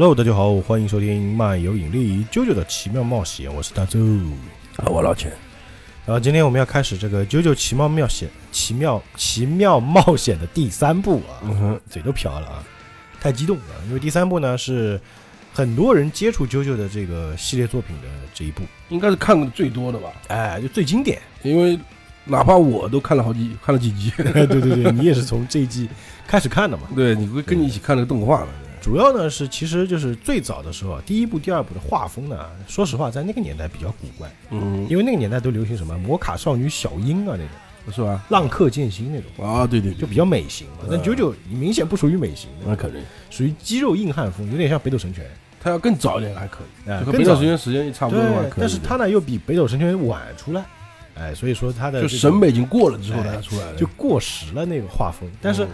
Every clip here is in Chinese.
Hello，大家好，欢迎收听漫游引力啾啾的奇妙冒险，我是大周。啊，我老钱，然后今天我们要开始这个啾啾奇妙冒险、奇妙奇妙冒险的第三部啊，嗯哼，嘴都瓢了啊，太激动了，因为第三部呢是很多人接触啾啾的这个系列作品的这一部，应该是看过的最多的吧？哎，就最经典。因为哪怕我都看了好几，看了几集。对对对，你也是从这一季开始看的嘛。对，你会跟你一起看那个动画了。主要呢是，其实就是最早的时候啊，第一部、第二部的画风呢，说实话，在那个年代比较古怪，嗯，因为那个年代都流行什么摩卡少女小樱啊那种，是吧？浪客剑心那种，啊，对对，就比较美型嘛。但九九你明显不属于美型，那肯定，属于肌肉硬汉风，有点像北斗神拳。他要更早一点还可以，和北斗神拳时间也差不多的话，可以。但是他呢又比北斗神拳晚出来，哎，所以说他的就审美已经过了之后哎才出来的，就过时了那个画风。但是嗯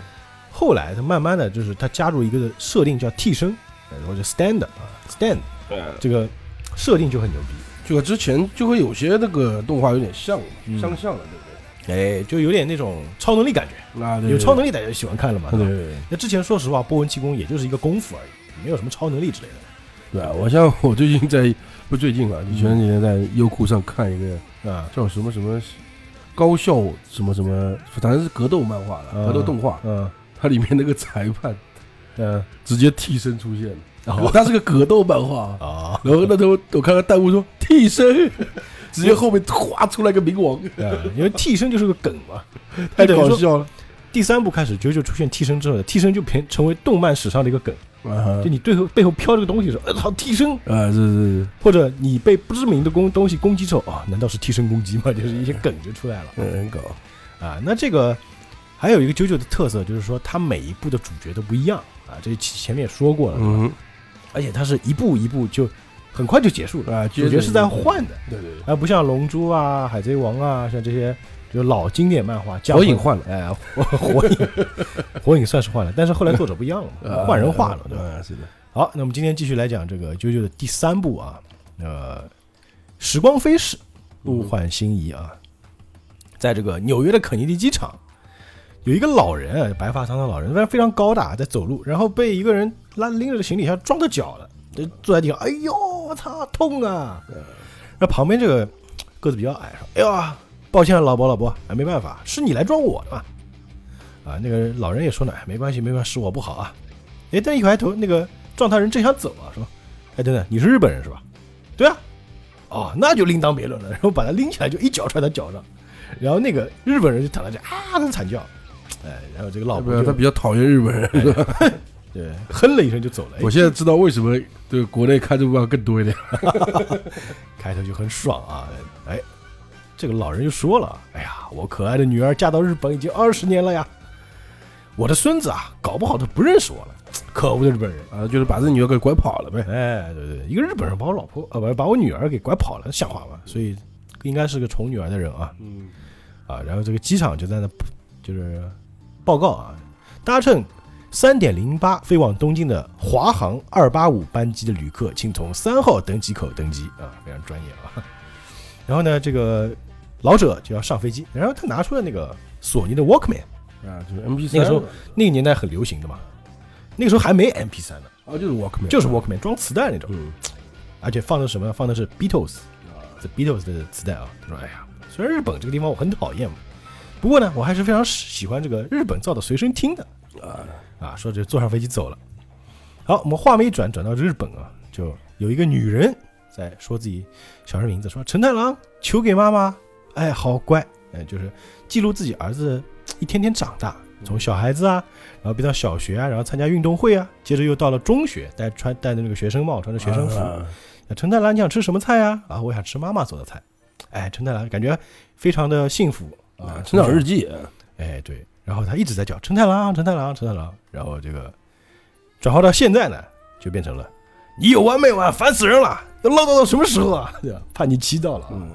后来他慢慢的就是他加入一个设定叫替身，哎或者 stand 啊 stand 对这个设定就很牛逼。就和之前就会有些那个动画有点像，嗯相像了，对不对哎，就有点那种超能力感觉，对？啊，对有超能力大家就喜欢看了嘛。对对对那之前说实话，波纹气功也就是一个功夫而已，没有什么超能力之类的。对啊！我像我最近在不最近啊，你前几天在优酷上看一个啊，叫什么什么高校什么什么，反正是格斗漫画的，嗯格斗动画，嗯它里面那个裁判嗯直接替身出现哦了，它是个格斗漫画，啊，然后那时候我看到弹幕说替身，直接后面哗出来个冥王，啊因为替身就是个梗嘛。太搞笑了。第三部开始，九九出现替身之后，替身就变成为动漫史上的一个梗。啊就你背后背后飘这个东西的时候，呃操，替身，啊，是是是，或者你被不知名的攻东西攻击之后啊，难道是替身攻击吗？就是一些梗就出来了嗯，很搞，啊。那这个还有一个九九的特色，就是说它每一部的主角都不一样啊，这前面也说过了，嗯。而且它是一步一步就很快就结束了，啊，主角是在换的，对对对，而不像龙珠啊、海贼王啊，像这些就老经典漫画，火影换了。哎，火 火影，火影算是换了，但是后来作者不一样了，换人画了，对是的，好，那我们今天继续来讲这个啾啾的第三部啊，呃，时光飞逝，物换星移啊，在这个纽约的肯尼迪机场，有一个老人啊，白发苍苍老人，非常非常高大，在走路，然后被一个人拉拎着行李箱撞到脚了，就坐在地上，哎呦，我操，痛啊！那旁边这个个子比较矮，说，哎呦，抱歉了，老伯老伯，哎，没办法，是你来撞我的嘛。啊，那个老人也说呢，哎，没关系，没关系，是我不好啊。哎，但一回头，那个撞他人正想走啊，说：“哎，等等，你是日本人是吧？”“对啊。”“哦，那就另当别论了。”然后把他拎起来，就一脚踹他脚上，然后那个日本人就躺在这啊，在惨叫。哎，然后这个老婆他比较讨厌日本人？对 哼了一声就走了。哎我现在知道为什么对国内看这部漫更多一点，开头就很爽啊！哎，这个老人就说了：“哎呀，我可爱的女儿嫁到日本已经二十年了呀，我的孙子啊，搞不好他不认识我了，可恶的日本人！”啊，就是把这女儿给拐跑了呗。哎，对对，一个日本人把我老婆呃不把我女儿给拐跑了，像话吗？所以应该是个宠女儿的人啊嗯，啊！然后这个机场就在那就是报告啊，搭乘三点零八飞往东京的华航二八五班机的旅客，请从三号登机口登机啊，非常专业啊。然后呢，这个老者就要上飞机，然后他拿出了那个索尼的 Walkman，啊，就是 M P 那个时候那个年代很流行的嘛，那个时候还没 MP 三呢，啊，就是 Walkman，就是 Walkman 装磁带那种。嗯，而且放的什么？放的是 Beatles，这 Beatles 的磁带啊。他说：“哎呀，虽然日本这个地方我很讨厌嘛，不过呢，我还是非常喜欢这个日本造的随身听的啊，啊。”说着坐上飞机走了。好，我们画面一转，转到日本啊，就有一个女人在说自己小人名字，说陈太郎求给妈妈，哎，好乖，哎，就是记录自己儿子一天天长大。从小孩子啊，然后变到小学啊，然后参加运动会啊，接着又到了中学，戴穿戴着那个学生帽，穿着学生服。啊啊陈太郎，你想吃什么菜呀？啊，我想吃妈妈做的菜。哎，陈太郎感觉非常的幸福啊，成长日记，哎，对，然后他一直在叫陈太郎，陈太郎，陈太郎，然后这个转化到现在呢，就变成了你有完没完？烦死人了，要唠叨到什么时候啊？对吧？叛逆期到了啊！嗯，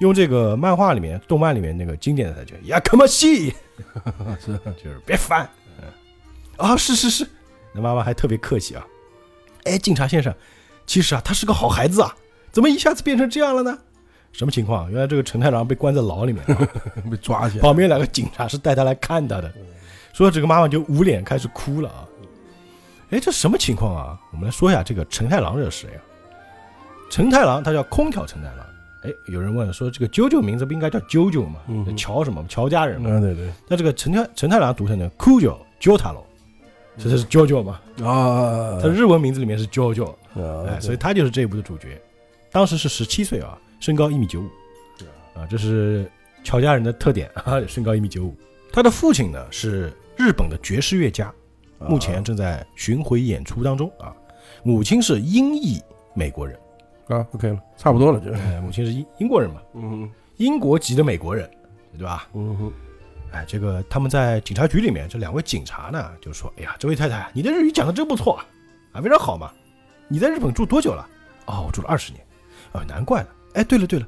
用这个漫画里面、动漫里面那个经典的台词“呀，可么西 ”，是就是别烦。嗯，啊，是是是，那妈妈还特别客气啊。哎，警察先生，其实啊，他是个好孩子啊，怎么一下子变成这样了呢？什么情况？原来这个陈太郎被关在牢里面啊，被抓起来，旁边两个警察是带他来看他的，说这个妈妈就捂脸开始哭了啊。哎，这什么情况啊？我们来说一下这个陈太郎这是谁啊？陈太郎他叫空调陈太郎。哎，有人问说这个啾啾名字不应该叫啾啾吗？嗯乔什么？乔家人嘛。嗯，对对那这个陈太陈太郎读成呢 Kujo 啾太郎，这就是啾啾嘛。啊，他日文名字里面是啾啾，啊，哎，所以他就是这一部的主角。当时是十七岁啊，身高一米九五，啊，这是乔家人的特点 啊，身高一米九五。他的父亲呢是日本的爵士乐家，目前正在巡回演出当中啊。母亲是英裔美国人，啊，OK 了，差不多了，就，哎，母亲是英英国人嘛，嗯英国籍的美国人，对吧？嗯哼，哎，这个他们在警察局里面，这两位警察呢就说：“哎呀，这位太太，你的日语讲的真不错啊，啊，非常好嘛。你在日本住多久了？哦，我住了二十年。啊，难怪了。哎，对了对了，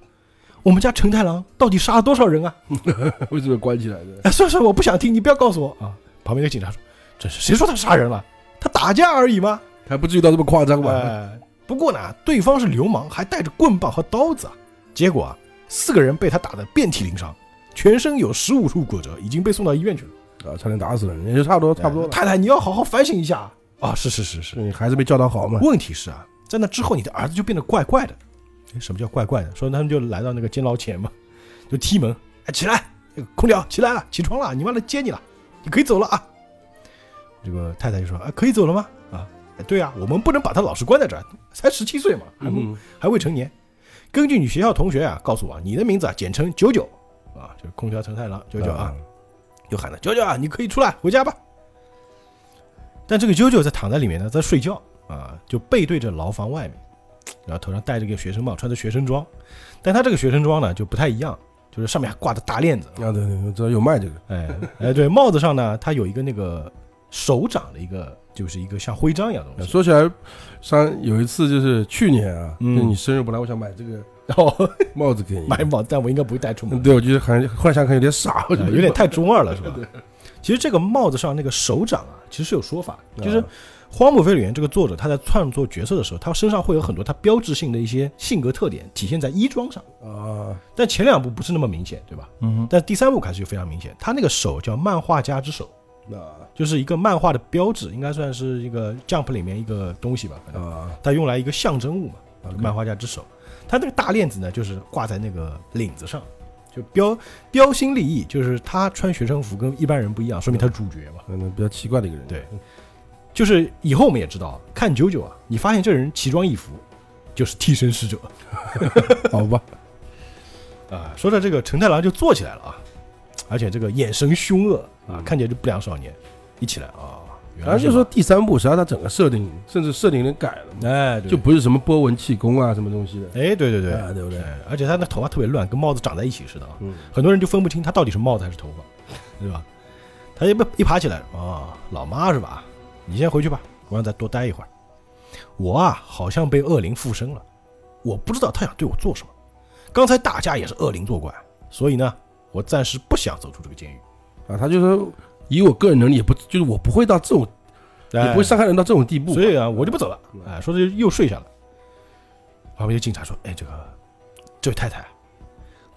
我们家承太郎到底杀了多少人啊？为什么关起来的？哎，算了算了，我不想听，你不要告诉我啊。旁边那个警察说：“这是谁说他杀人了？他打架而已吗？还不至于到这么夸张吧？哎，不过呢，对方是流氓，还带着棍棒和刀子啊。结果啊，四个人被他打得遍体鳞伤，全身有十五处骨折，已经被送到医院去了。啊，差点打死了，也就差不多，差不多了。太太，你要好好反省一下啊！是是是是。你还是没教导好嘛？问题是啊，在那之后，你的儿子就变得怪怪的。哎什么叫怪怪的？说他们就来到那个监牢前嘛，就踢门，哎，起来，空调起来了，起床了，你妈来接你了，你可以走了啊。这个太太就说啊，可以走了吗？啊，哎，对啊，我们不能把他老是关在这儿，才十七岁嘛，还不、嗯还未成年。根据你学校同学啊告诉我啊，你的名字啊简称九九啊，就是空调成太郎九九啊，就喊他九九啊，你可以出来回家吧。但这个九九在躺在里面呢，在睡觉啊，就背对着牢房外面，然后头上戴着个学生帽，穿着学生装。但他这个学生装呢就不太一样，就是上面还挂着大链子。啊，对对，我知道有卖这个，哎 哎，对，帽子上呢，它有一个那个手掌的一个，就是一个像徽章一样的东西。说起来，上有一次就是去年啊，嗯就你生日，本来我想买这个然后 帽子给你，买帽子，但我应该不会戴出门嗯，对，我觉得好像幻想可能有点傻，我觉呃得有点太中二了，是吧？其实这个帽子上那个手掌啊，其实是有说法，就是啊《荒木飞吕彦》这个作者他在创作角色的时候，他身上会有很多他标志性的一些性格特点体现在衣装上，啊，但前两部不是那么明显，对吧？嗯但第三部开始就非常明显，他那个手叫漫画家之手，那，就是一个漫画的标志，应该算是一个 Jump 里面一个东西吧，反正啊，他用来一个象征物嘛，漫画家之手。他那个大链子呢，就是挂在那个领子上，就标标新立异，就是他穿学生服跟一般人不一样，说明他是主角嘛。可能比较奇怪的一个人，对就是以后我们也知道，看九九啊，你发现这人奇装异服，就是替身使者 好吧，啊。说到这个陈太郎就坐起来了啊，而且这个眼神凶恶啊，看起来就不良少年。一起来啊，原来然后就说第三部，实际上它整个设定，甚至设定有点改了，哎，就不是什么波纹气功啊，什么东西的，哎，对对对，啊对不对哎而且他那头发特别乱，跟帽子长在一起似的啊。嗯，很多人就分不清他到底是帽子还是头发，对吧？他一一爬起来，哦，老妈是吧？你先回去吧，我让再多待一会儿。我啊，好像被恶灵附身了，我不知道他想对我做什么。刚才打架也是恶灵作怪，所以呢，我暂时不想走出这个监狱。啊，他就说以我个人能力，也不就是我不会到这种，也不会伤害人到这种地步，所以啊，我就不走了嗯。哎，说着又睡下了。旁边有警察说：“哎，这个这位太太，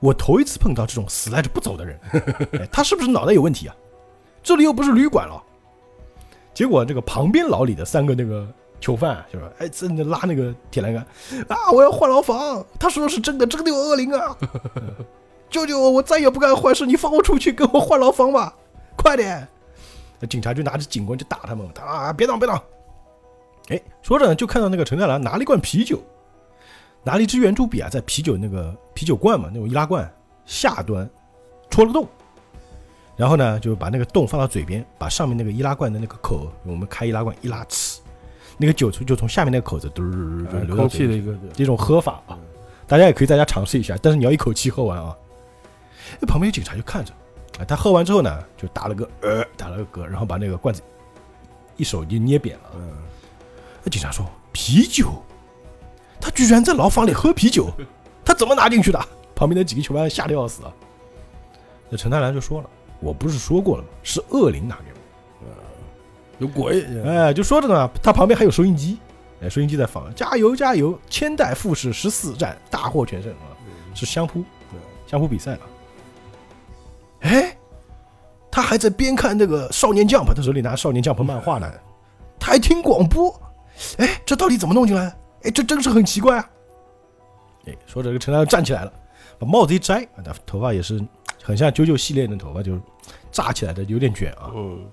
我头一次碰到这种死赖着不走的人，哎，他是不是脑袋有问题啊？这里又不是旅馆了。”结果这个旁边牢里的三个那个囚犯啊就说：“哎，真的拉那个铁栏杆啊！我要换牢房。他说的是真的，真的有恶灵啊！救救我！我再也不干坏事，你放我出去，跟我换牢房吧，快点！”那警察就拿着警棍就打他们，他啊，别挡，别挡！哎，说着呢，就看到那个陈太郎拿了一罐啤酒，拿了一支圆珠笔啊，在啤酒那个啤酒罐嘛，那种易拉罐下端戳了个洞，然后呢，就把那个洞放到嘴边，把上面那个易拉罐的那个口，我们开易拉罐一拉，呲，那个酒就就从下面那个口子嘟儿就流到空嘴里的一个对这种喝法啊，大家也可以在家尝试一下，但是你要一口气喝完啊。那旁边有警察就看着，啊，他喝完之后呢，就打了个呃，打了个嗝，然后把那个罐子一手就捏扁了。嗯，那警察说：“啤酒，他居然在牢房里喝啤酒，他怎么拿进去的？”旁边的几个囚犯吓得要死啊。那陈太郎就说了：“我不是说过了吗？是恶灵拿给我。”有鬼，哎，就说着呢，他旁边还有收音机，哎，收音机在放，加油加油，千代富士十四战大获全胜啊，是相扑，相扑比赛啊。哎，他还在边看那个少年 Jump，他手里拿少年 Jump 漫画呢，他还听广播，哎，这到底怎么弄进来？哎，这真是很奇怪啊。哎，说着这个陈太郎站起来了，把帽子一摘，啊，他头发也是很像啾啾系列的头发，就是炸起来的，有点卷啊。嗯，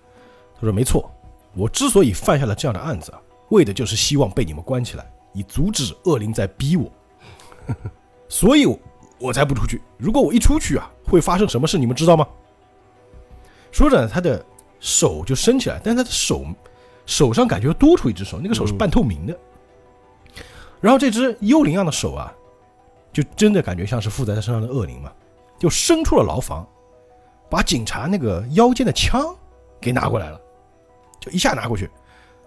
他说：“没错，我之所以犯下了这样的案子啊，为的就是希望被你们关起来，以阻止恶灵在逼我。所以我，我才不出去。如果我一出去啊，会发生什么事？你们知道吗？”说着，他的手就伸起来，但是他的手手上感觉多出一只手，那个手是半透明的。然后这只幽灵样的手啊，就真的感觉像是附在他身上的恶灵嘛，就伸出了牢房，把警察那个腰间的枪给拿过来了。就一下拿过去，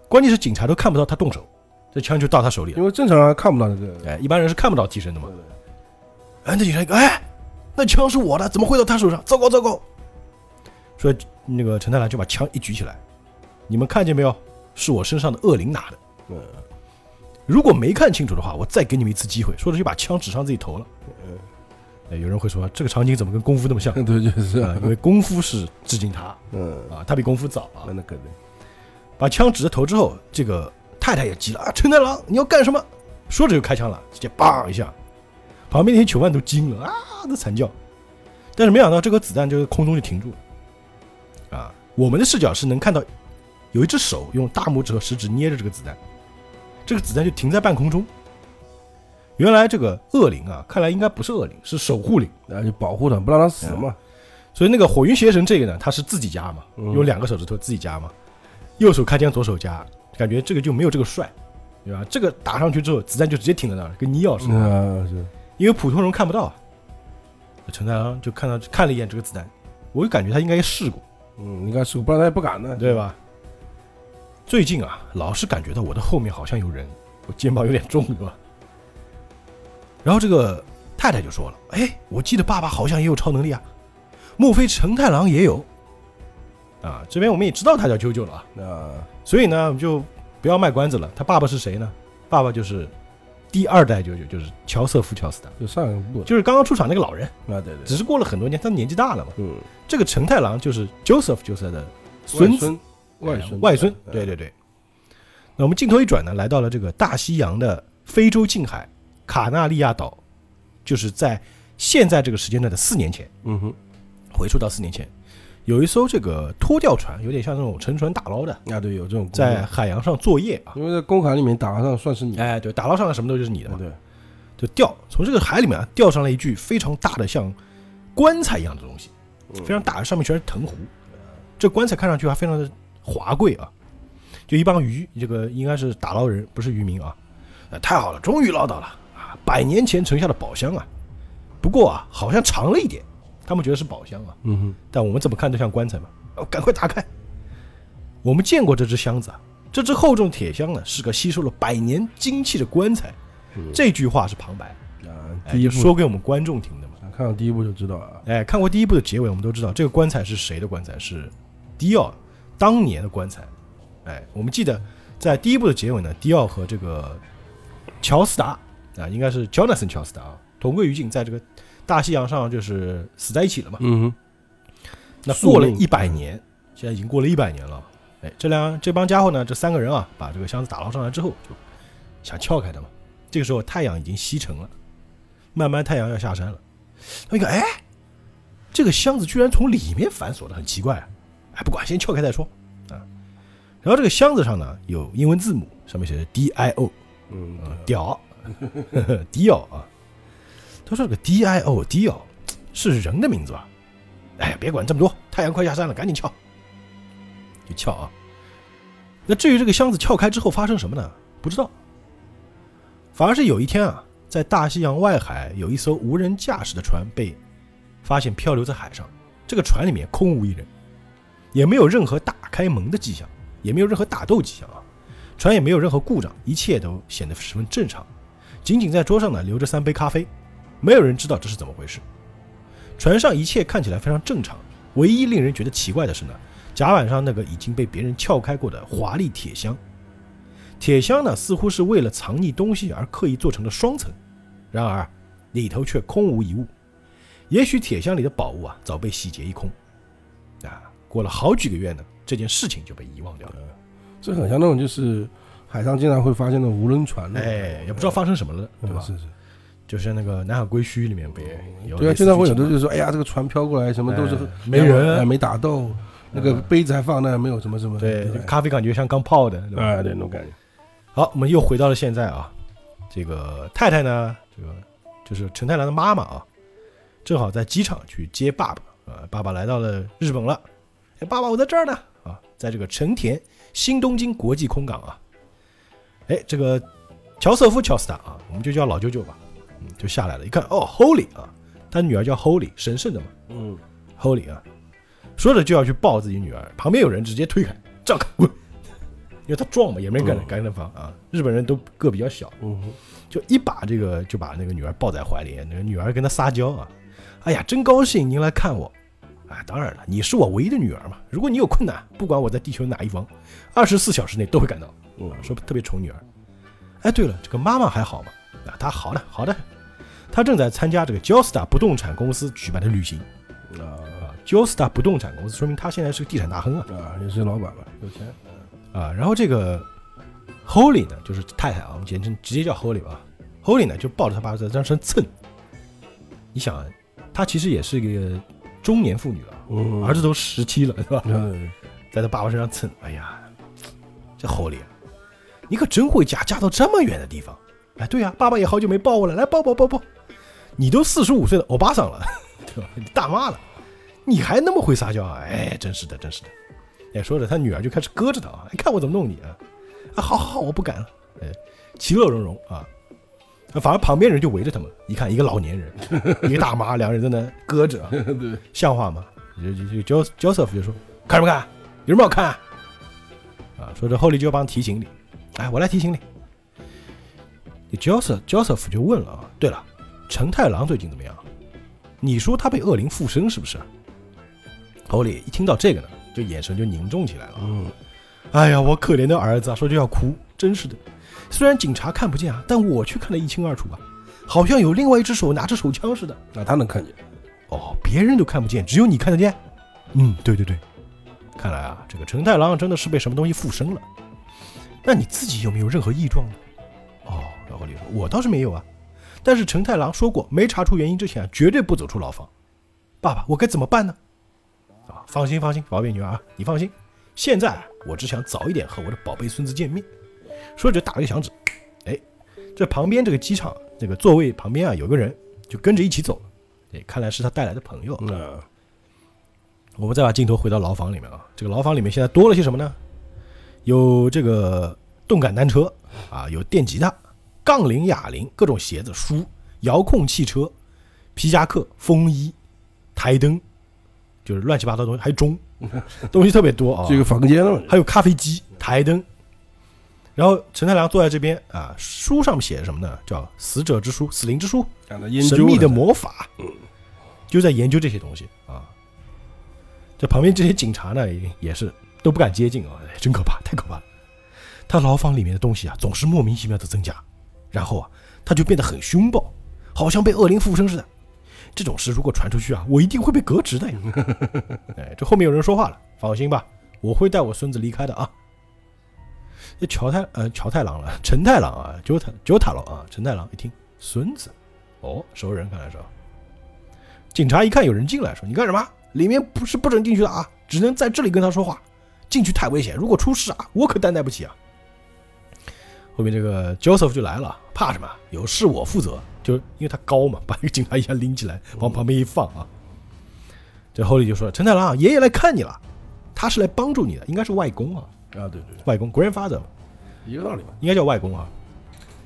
关键是警察都看不到他动手，这枪就到他手里了。因为正常人看不到这个，哎，一般人是看不到替身的嘛。哎，那警察一个，哎，那枪是我的，怎么会到他手上？糟糕糟糕！说那个陈太郎就把枪一举起来，你们看见没有？是我身上的恶灵拿的。嗯，如果没看清楚的话，我再给你们一次机会。说着就把枪指上自己头了。嗯哎，有人会说这个场景怎么跟功夫那么像？对，就是啊，因为功夫是致敬他 嗯，啊，他比功夫早啊。那那肯定，把枪指着头之后，这个太太也急了啊！陈太郎，你要干什么？说着就开枪了，直接梆一下，旁边那些囚犯都惊了啊，都惨叫。但是没想到这颗子弹就在空中就停住了，啊，我们的视角是能看到有一只手用大拇指和食指捏着这个子弹，这个子弹就停在半空中。原来这个恶灵啊，看来应该不是恶灵，是守护灵。然后就保护他，不让他死嘛。所以那个火云邪神这个呢，他是自己夹嘛，嗯用两个手指头自己夹嘛，右手开枪，左手夹，感觉这个就没有这个帅，对吧？这个打上去之后，子弹就直接停在那儿，跟尼奥似的，因为普通人看不到啊。陈太郎就看到看了一眼这个子弹，我就感觉他应该试过，嗯，应该试过，不然他也不敢呢，对吧？最近啊，老是感觉到我的后面好像有人，我肩膀有点重，对吧？然后这个太太就说了：“哎，我记得爸爸好像也有超能力啊，莫非陈太郎也有？”啊，这边我们也知道他叫啾啾了啊，啊，所以呢，我们就不要卖关子了。他爸爸是谁呢？爸爸就是第二代啾啾，就是乔瑟夫·乔斯达，就上一部，就是刚刚出场那个老人，啊，对对，只是过了很多年，他年纪大了嘛。嗯，这个陈太郎就是 Joseph 就是他的孙子，外孙，外孙，对对对。那我们镜头一转呢，来到了这个大西洋的非洲近海卡纳利亚岛，就是在现在这个时间段的四年前，嗯哼，回溯到四年前，有一艘这个拖吊船，有点像那种沉船打捞的，啊，对，有这种在，海洋上作业啊。因为在公海里面打捞上算是你，哎，对，打捞上来什么都就是你的嘛，啊对，就钓从这个海里面啊钓上来一具非常大的像棺材一样的东西，嗯。非常大，上面全是藤壶。这棺材看上去还非常的华贵啊，就一帮鱼，这个应该是打捞人，不是渔民啊。呃，太好了，终于捞到了。啊！百年前沉下的宝箱啊，不过啊，好像长了一点，他们觉得是宝箱啊，嗯哼，但我们怎么看都像棺材嘛。哦，赶快打开！我们见过这只箱子啊，这只厚重铁箱呢，是个吸收了百年精气的棺材。嗯这句话是旁白，啊，说给我们观众听的嘛。看到第一部就知道了，哎，看过第一部的结尾，我们都知道这个棺材是谁的棺材，是迪奥当年的棺材。哎，我们记得在第一部的结尾呢，迪奥和这个乔斯达啊，应该是 Jonathan 乔斯达啊，同归于尽，在这个大西洋上就是死在一起了嘛。嗯哼，那过了一百年，现在已经过了一百年了。哎，这两这帮家伙呢，这三个人啊，把这个箱子打捞上来之后，就想撬开它嘛。这个时候太阳已经西沉了，慢慢太阳要下山了。他们一看，哎，这个箱子居然从里面反锁的，很奇怪啊。哎，不管，先撬开再说啊。然后这个箱子上呢有英文字母，上面写着 D I O，嗯啊，屌，迪奥啊。他说这个 D I O 迪奥是人的名字吧？哎，别管这么多，太阳快下山了，赶紧撬。就撬啊。那至于这个箱子撬开之后发生什么呢？不知道。反而是有一天啊，在大西洋外海有一艘无人驾驶的船被发现漂流在海上，这个船里面空无一人，也没有任何打开门的迹象，也没有任何打斗迹象啊，船也没有任何故障，一切都显得十分正常。仅仅在桌上呢留着三杯咖啡，没有人知道这是怎么回事。船上一切看起来非常正常，唯一令人觉得奇怪的是呢，甲板上那个已经被别人撬开过的华丽铁箱。铁箱呢，似乎是为了藏匿东西而刻意做成的双层，然而里头却空无一物。也许铁箱里的宝物啊，早被洗劫一空。啊，过了好几个月呢，这件事情就被遗忘掉了。这很像那种就是海上经常会发现的无人船，哎，也不知道发生什么了，对吧？是是。就像那个《南海归墟》里面不也有？对啊，经常会有的就是说，哎呀，这个船飘过来，什么都是没人，没打斗，那个杯子还放那，没有什么什么。对，咖啡感觉像刚泡的，哎，对，那种感觉。好，我们又回到了现在啊。这个太太呢，这个就是陈太郎的妈妈啊，正好在机场去接爸爸啊。爸爸来到了日本了，哎，爸爸我在这儿呢啊，在这个成田新东京国际空港啊。哎，这个乔瑟夫乔斯塔啊，我们就叫老舅舅吧，嗯，就下来了。一看，哦，Holy 啊，他女儿叫 Holy，神圣的嘛，嗯，Holy 啊，说着就要去抱自己女儿，旁边有人直接推开，让开，滚。因为他壮嘛，也没敢敢那防啊。日本人都个比较小，嗯，就一把这个就把那个女儿抱在怀里，那个女儿跟他撒娇啊，哎呀，真高兴您来看我，啊，当然了，你是我唯一的女儿嘛。如果你有困难，不管我在地球哪一方，二十四小时内都会赶到。嗯，说特别宠女儿。哎，对了，这个妈妈还好吗？啊，她好的，好的。她正在参加这个 Joestar 不动产公司举办的旅行。啊，Joestar 不动产公司说明他现在是个地产大亨啊。啊，也是老板吧，有钱。啊，然后这个 Holy 呢，就是太太啊，我们简称直接叫 Holy 吧。Holy 呢，就抱着他爸爸在这身蹭。你想，她其实也是一个中年妇女了，儿子都十七了，是吧？在他爸爸身上蹭，哎呀，这 Holy，你可真会嫁，嫁到这么远的地方。哎，对呀，爸爸也好久没抱我了，来抱抱抱抱。你都四十五岁的欧巴桑了，对吧？你大妈了，你还那么会撒娇啊？哎，真是的，真是的。哎，说着，他女儿就开始搁着他啊！你看我怎么弄你啊！啊，好好好，我不敢了。哎，其乐融融啊！反而旁边人就围着他们，一看一个老年人，一个大妈，两个人在那搁着，对，像话吗？就就 Joseph 就说：“看什么看？有什么好看？”啊，说着后里就要帮提行李。哎，我来提醒你。Joseph Joseph 就问了啊，对了，陈太郎最近怎么样？你说他被恶灵附身是不是？欧里一听到这个呢。就眼神就凝重起来了。嗯，哎呀，我可怜的儿子啊，说就要哭，真是的。虽然警察看不见啊，但我却看得一清二楚啊，好像有另外一只手拿着手枪似的。那他能看见？哦，别人都看不见，只有你看得见。嗯，对对对。看来啊，这个陈太郎真的是被什么东西附身了。那你自己有没有任何异状呢？哦，老狐狸说，我倒是没有啊。但是陈太郎说过，没查出原因之前，啊绝对不走出牢房。爸爸，我该怎么办呢？啊，放心放心，宝贝女儿啊，你放心。现在我只想早一点和我的宝贝孙子见面。说着打了个响指，哎，这旁边这个机场这个座位旁边啊，有个人就跟着一起走了。哎，看来是他带来的朋友。嗯，我们再把镜头回到牢房里面啊，这个牢房里面现在多了些什么呢？有这个动感单车啊，有电吉他、杠铃、哑铃、各种鞋子、书、遥控汽车、皮夹克、风衣、台灯。就是乱七八糟东西，还有钟，东西特别多啊。这个房间了，还有咖啡机、台灯。然后陈太郎坐在这边啊，书上面写什么呢？叫《死者之书》《死灵之书》，神秘的魔法，就在研究这些东西啊。这旁边这些警察呢，也是都不敢接近啊，真可怕，太可怕了。他牢房里面的东西啊，总是莫名其妙的增加，然后啊，他就变得很凶暴，好像被恶灵附身似的。这种事如果传出去啊，我一定会被革职的呀！哎，这后面有人说话了，放心吧，我会带我孙子离开的啊。这乔太呃乔太郎了，陈太郎啊，九太九太郎啊，陈太郎一听孙子，哦，熟人看来是。警察一看有人进来，说你干什么？里面不是不准进去的啊，只能在这里跟他说话，进去太危险，如果出事啊，我可担待不起啊。后面这个 Joseph 就来了，怕什么？有事我负责。就因为他高嘛，把一个警察一下拎起来，往旁边一放啊。这后里就说：“陈太郎，爷爷来看你了，他是来帮助你的，应该是外公啊，啊，对对对，外公 grandfather 一个道理嘛。应该叫外公啊。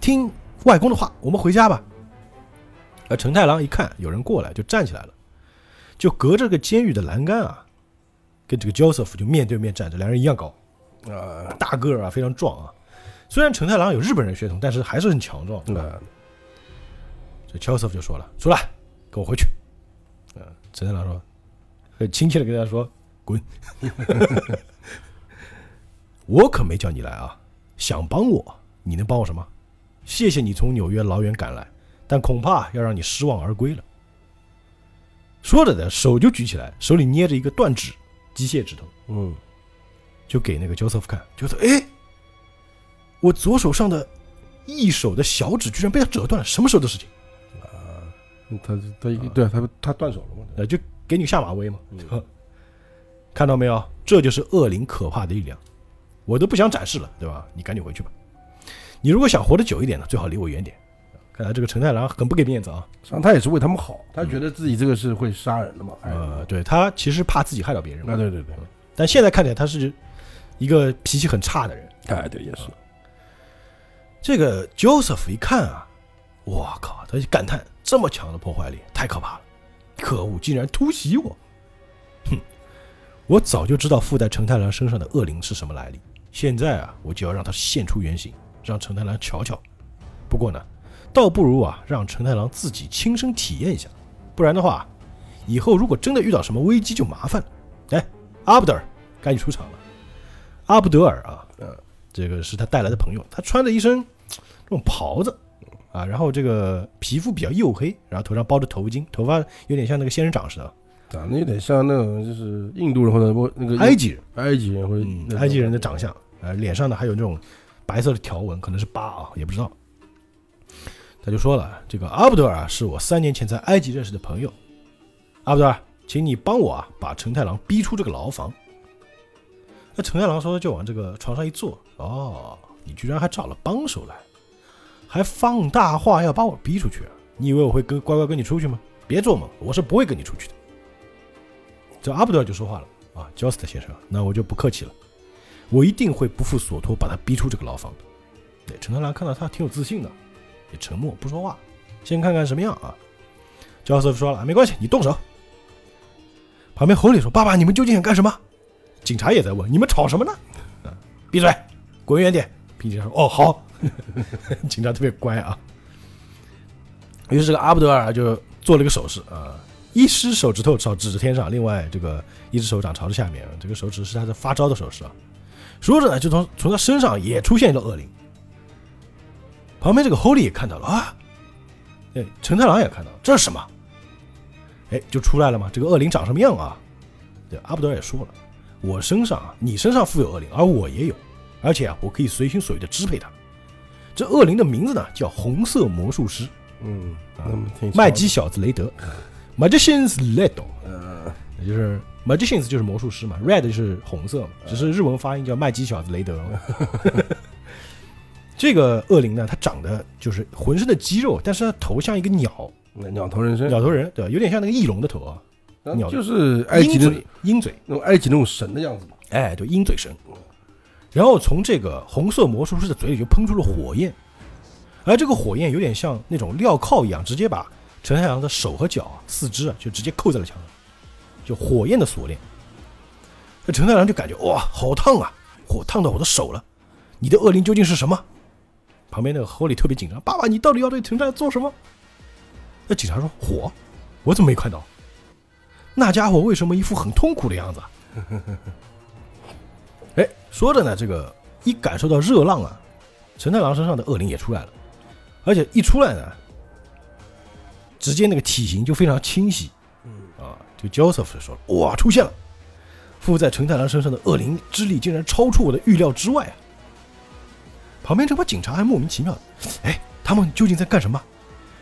听外公的话，我们回家吧。”而陈太郎一看有人过来，就站起来了，就隔着个监狱的栏杆啊，跟这个 Joseph 就面对面站着，两人一样高，呃，大个儿啊，非常壮啊。虽然承太郎有日本人血统，但是还是很强壮。那这 Joseph 就说了：“出来，跟我回去。”嗯，陈太郎说，很亲切的跟他说：“滚！我可没叫你来啊，想帮我，你能帮我什么？谢谢你从纽约老远赶来，但恐怕要让你失望而归了。”说着呢，手就举起来，手里捏着一个断指，机械指头，嗯，就给那个 Joseph 看。Joseph，哎，我左手上的一手的小指居然被他折断了，什么时候的事情？啊他他一对他他断手了嘛？呃，就给你下马威嘛。嗯 看到没有？这就是恶灵可怕的力量，我都不想展示了，对吧？你赶紧回去吧。你如果想活得久一点呢，最好离我远点。看来这个陈太郎很不给面子啊。实际上他也是为他们好，他觉得自己这个是会杀人的嘛。哎呃，对他其实怕自己害到别人嘛，啊，对对对，但现在看起来他是一个脾气很差的人。哎，对也是，这个 Joseph 一看啊，我靠，他就感叹这么强的破坏力太可怕了，可恶，竟然突袭我！哼，我早就知道附在陈太郎身上的恶灵是什么来历，现在啊，我就要让他现出原形，让陈太郎瞧瞧。不过呢，倒不如啊，让陈太郎自己亲身体验一下，不然的话，以后如果真的遇到什么危机就麻烦了。哎，阿布德尔，该你出场了。阿布德尔啊，嗯，这个是他带来的朋友，他穿着一身这种袍子啊，然后这个皮肤比较黝黑，然后头上包着头巾，头发有点像那个仙人掌似的，长得有点像那种就是印度人或者不那个埃及人，埃及人或者埃及人的长相，呃，脸上呢还有那种白色的条纹，可能是疤啊，也不知道。他就说了，这个阿布德尔啊，是我三年前在埃及认识的朋友。阿布德尔，请你帮我啊，把陈太郎逼出这个牢房。那陈太郎说，就往这个床上一坐，哦，你居然还找了帮手来，还放大话要把我逼出去啊？你以为我会跟乖乖跟你出去吗？别做梦，我是不会跟你出去的。这阿布德尔就说话了啊，Just 先生，那我就不客气了。我一定会不负所托，把他逼出这个牢房的。对，陈太郎看到他挺有自信的，也沉默不说话，先看看什么样啊。Joseph 说了，没关系，你动手。旁边侯里说：“爸爸，你们究竟想干什么？”警察也在问：“你们吵什么呢？”，闭嘴，滚远点。并且说：“哦，好。”警察特别乖啊。于是这个阿布德尔就做了一个手势啊，一只手指头朝指着天上，另外这个一只手掌朝着下面，这个手指是他的发招的手势啊。说着呢，就从从他身上也出现一个恶灵。旁边这个 Holy 也看到了啊，哎，陈太郎也看到了，这是什么？哎，就出来了嘛。这个恶灵长什么样啊？对，阿布德尔也说了，我身上啊，你身上附有恶灵，而我也有，而且啊，我可以随心所欲的支配它。这恶灵的名字呢，叫红色魔术师嗯，麦基小子雷德，Magician's Red，呃，也就是 Magicians 就是魔术师嘛，Red 就是红色嘛，只是日文发音叫麦基小子雷德嘛。这个恶灵呢，它长得就是浑身的肌肉，但是它头像一个鸟，鸟头人身，鸟头人，对吧？有点像那个翼龙的头啊，鸟就是埃及的鹰嘴，那种埃及那种神的样子嘛。哎，对，鹰嘴神。然后从这个红色魔术师的嘴里就喷出了火焰，而这个火焰有点像那种镣铐一样，直接把陈太郎的手和脚、啊、四肢啊，就直接扣在了墙上，就火焰的锁链。那陈太郎就感觉哇，好烫啊，火烫到我的手了。你的恶灵究竟是什么？旁边那个侯里特别紧张，爸爸，你到底要对陈太郎做什么？那警察说火，我怎么没看到？那家伙为什么一副很痛苦的样子啊？哎，说着呢，这个一感受到热浪啊，陈太郎身上的恶灵也出来了，而且一出来呢，直接那个体型就非常清晰。啊，这个 Joseph 就说了：“哇，出现了！附在陈太郎身上的恶灵之力竟然超出我的预料之外啊！”旁边这帮警察还莫名其妙的：“哎，他们究竟在干什么？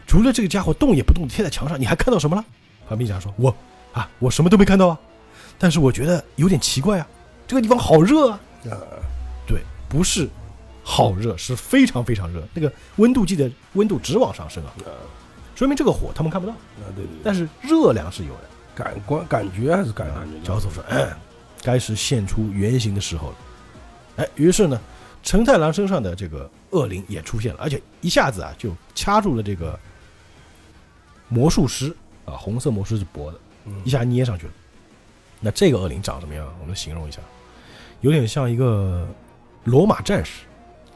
除了这个家伙动也不动地贴在墙上，你还看到什么了？”旁边警察说：“我啊，我什么都没看到啊，但是我觉得有点奇怪啊，这个地方好热啊。”呃，对，不是好热，是非常非常热，那个温度计的温度直往上升啊，说明这个火他们看不到，啊，对对对，但是热量是有的，感官感觉还是感感觉。焦瑟夫说：“嗯，该是现出原形的时候了。”哎，于是呢，成太郎身上的这个恶灵也出现了，而且一下子啊就掐住了这个魔术师啊，红色魔术师脖子，嗯。一下捏上去了。那这个恶灵长什么样？我们形容一下，有点像一个罗马战士，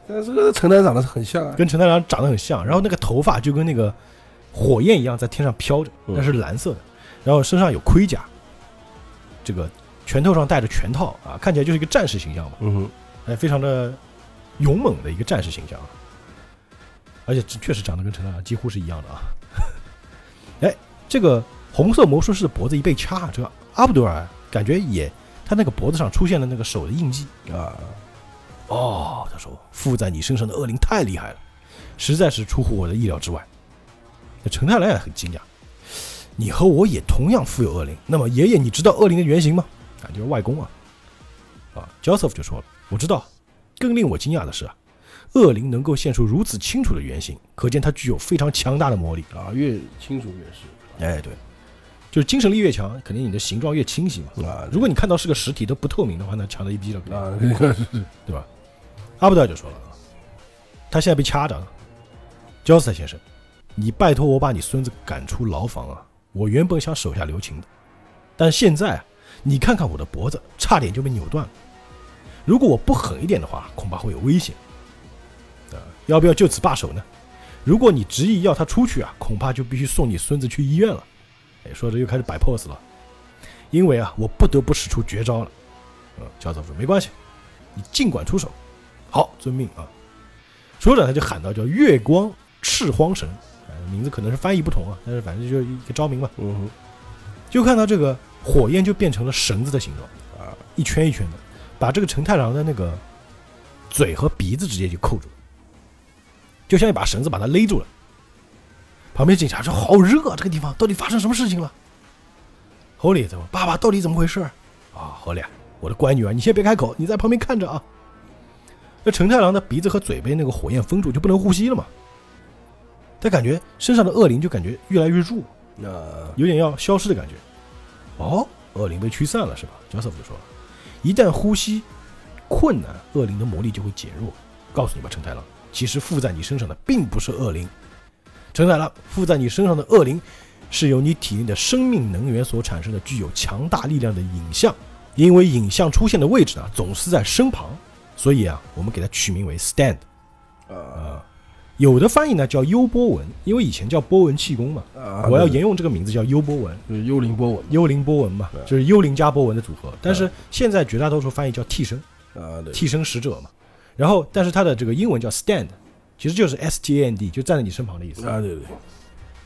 但是这个陈太长得很像啊，跟陈太郎长得很像，然后那个头发就跟那个火焰一样在天上飘着，嗯。但是蓝色的，然后身上有盔甲，这个拳头上戴着拳套啊，看起来就是一个战士形象嘛，嗯哼，哎，非常的勇猛的一个战士形象啊，而且确实长得跟陈太郎几乎是一样的啊。哎，这个红色魔术师的脖子一被掐，这个阿卜杜尔感觉也他那个脖子上出现了那个手的印记，啊，哦，他说附在你身上的恶灵太厉害了，实在是出乎我的意料之外。那陈太郎也很惊讶，你和我也同样富有恶灵，那么爷爷，你知道恶灵的原型吗？啊，就是外公啊。啊，Joseph 就说了，我知道。更令我惊讶的是啊，恶灵能够现出如此清楚的原型，可见它具有非常强大的魔力。啊，越清楚越是哎，对，就是精神力越强，肯定你的形状越清晰嘛。啊，如果你看到是个实体都不透明的话，那强的一逼了。啊，对吧？阿布德尔就说了，他现在被掐着了。焦斯特先生，你拜托我把你孙子赶出牢房啊！我原本想手下留情的，但现在啊，你看看我的脖子，差点就被扭断了。如果我不狠一点的话，恐怕会有危险。啊，要不要就此罢手呢？如果你执意要他出去啊，恐怕就必须送你孙子去医院了。哎，说着又开始摆 pose 了，因为啊，我不得不使出绝招了。嗯，焦瑟夫说没关系，你尽管出手。好，遵命啊！说着他就喊到：“叫月光赤荒神，呃名字可能是翻译不同啊，但是反正就是一个招名嘛。嗯哼就看到这个火焰就变成了绳子的形状，啊，一圈一圈的，把这个成太郎的那个嘴和鼻子直接就扣住了，就像一把绳子把他勒住了。旁边警察说：“好热啊，这个地方到底发生什么事情了？”侯里怎么？爸爸到底怎么回事？啊，侯里，我的乖女儿，你先别开口，你在旁边看着啊。那成太郎的鼻子和嘴被那个火焰封住，就不能呼吸了嘛。他感觉身上的恶灵就感觉越来越弱，那，有点要消失的感觉。哦，恶灵被驱散了是吧？焦瑟夫就说了，一旦呼吸困难，恶灵的魔力就会减弱。告诉你吧，成太郎，其实附在你身上的并不是恶灵，成太郎附在你身上的恶灵，是由你体内的生命能源所产生的具有强大力量的影像。因为影像出现的位置呢，总是在身旁，所以啊，我们给它取名为 stand。呃有的翻译呢叫幽波纹，因为以前叫波纹气功嘛，啊，我要沿用这个名字叫幽波纹。就是幽灵波纹幽灵波纹嘛，就是幽灵加波纹的组合。但是现在绝大多数翻译叫替身，啊，对，替身使者嘛。然后，但是它的这个英文叫 stand，其实就是 S T A N D，就站在你身旁的意思。啊，对对，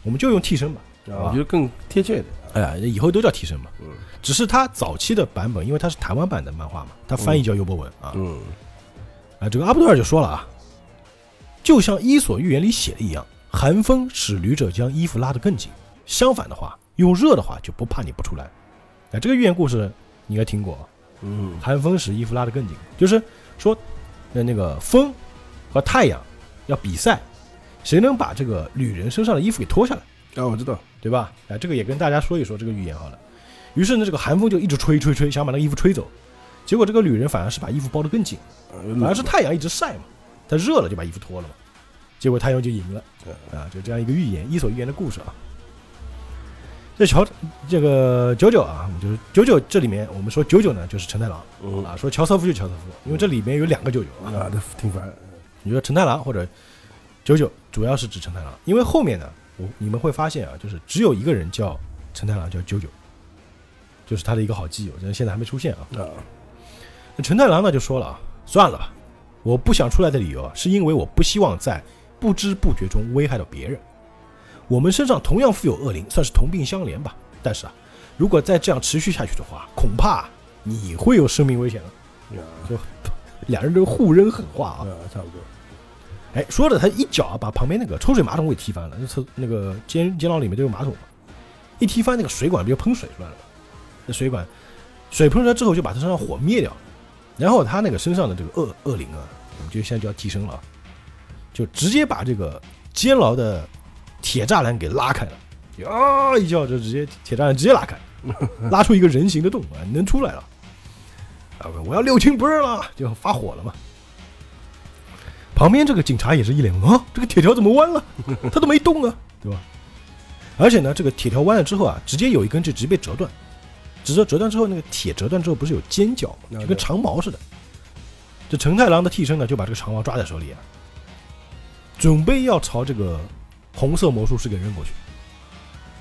我们就用替身吧。啊，我觉得更贴切一点，哎呀，以后都叫替身嘛。嗯只是它早期的版本，因为它是台湾版的漫画嘛，它翻译叫幽波纹啊。嗯啊，这个阿布多尔就说了啊，就像《伊索寓言》里写的一样，寒风使旅者将衣服拉得更紧，相反的话，用热的话就不怕你不出来。哎，这个寓言故事你应该听过啊。嗯寒风使衣服拉得更紧，就是说，那那个风和太阳要比赛，谁能把这个旅人身上的衣服给脱下来，啊，我知道，对吧？哎，这个也跟大家说一说这个寓言好了。于是呢，这个寒风就一直吹吹吹，想把那个衣服吹走，结果这个旅人反而是把衣服包得更紧，啊反而是太阳一直晒嘛，它热了就把衣服脱了嘛，结果太阳就赢了啊，就这样一个寓言，伊索寓言的故事啊。这乔这个九九啊，我们就是九九这里面我们说九九呢就是陈太郎嗯啊，说乔瑟夫就乔瑟夫，因为这里面有两个九九啊，啊，这挺烦，你说陈太郎或者九九，主要是指陈太郎，因为后面呢，我你们会发现啊，就是只有一个人叫陈太郎，叫九九，就是他的一个好基友，但是现在还没出现啊。啊那陈太郎呢就说了啊，算了吧，我不想出来的理由啊，是因为我不希望在不知不觉中危害到别人。我们身上同样富有恶灵，算是同病相怜吧。但是啊，如果再这样持续下去的话，恐怕你会有生命危险了。就两人都互扔狠话啊啊，，差不多，哎，说着他一脚啊把旁边那个抽水马桶给踢翻了，那厕那个监监牢里面都有马桶嘛，一踢翻那个水管不就喷水出来了吗？那水管水喷出来之后就把他身上火灭掉了，然后他那个身上的这个恶恶灵啊，就现在就要提升了啊，就直接把这个监牢的铁栅栏给拉开了，啊一叫就直接铁栅栏直接拉开，拉出一个人形的洞啊，能出来了。啊，我要六亲不认了，就发火了嘛。旁边这个警察也是一脸懵啊，这个铁条怎么弯了？他都没动啊，对吧？而且呢，这个铁条弯了之后啊，直接有一根就直接被折断，直接折断之后，那个铁折断之后不是有尖角吗？就跟长矛似的。这承太郎的替身呢，就把这个长矛抓在手里啊，准备要朝这个红色魔术师给扔过去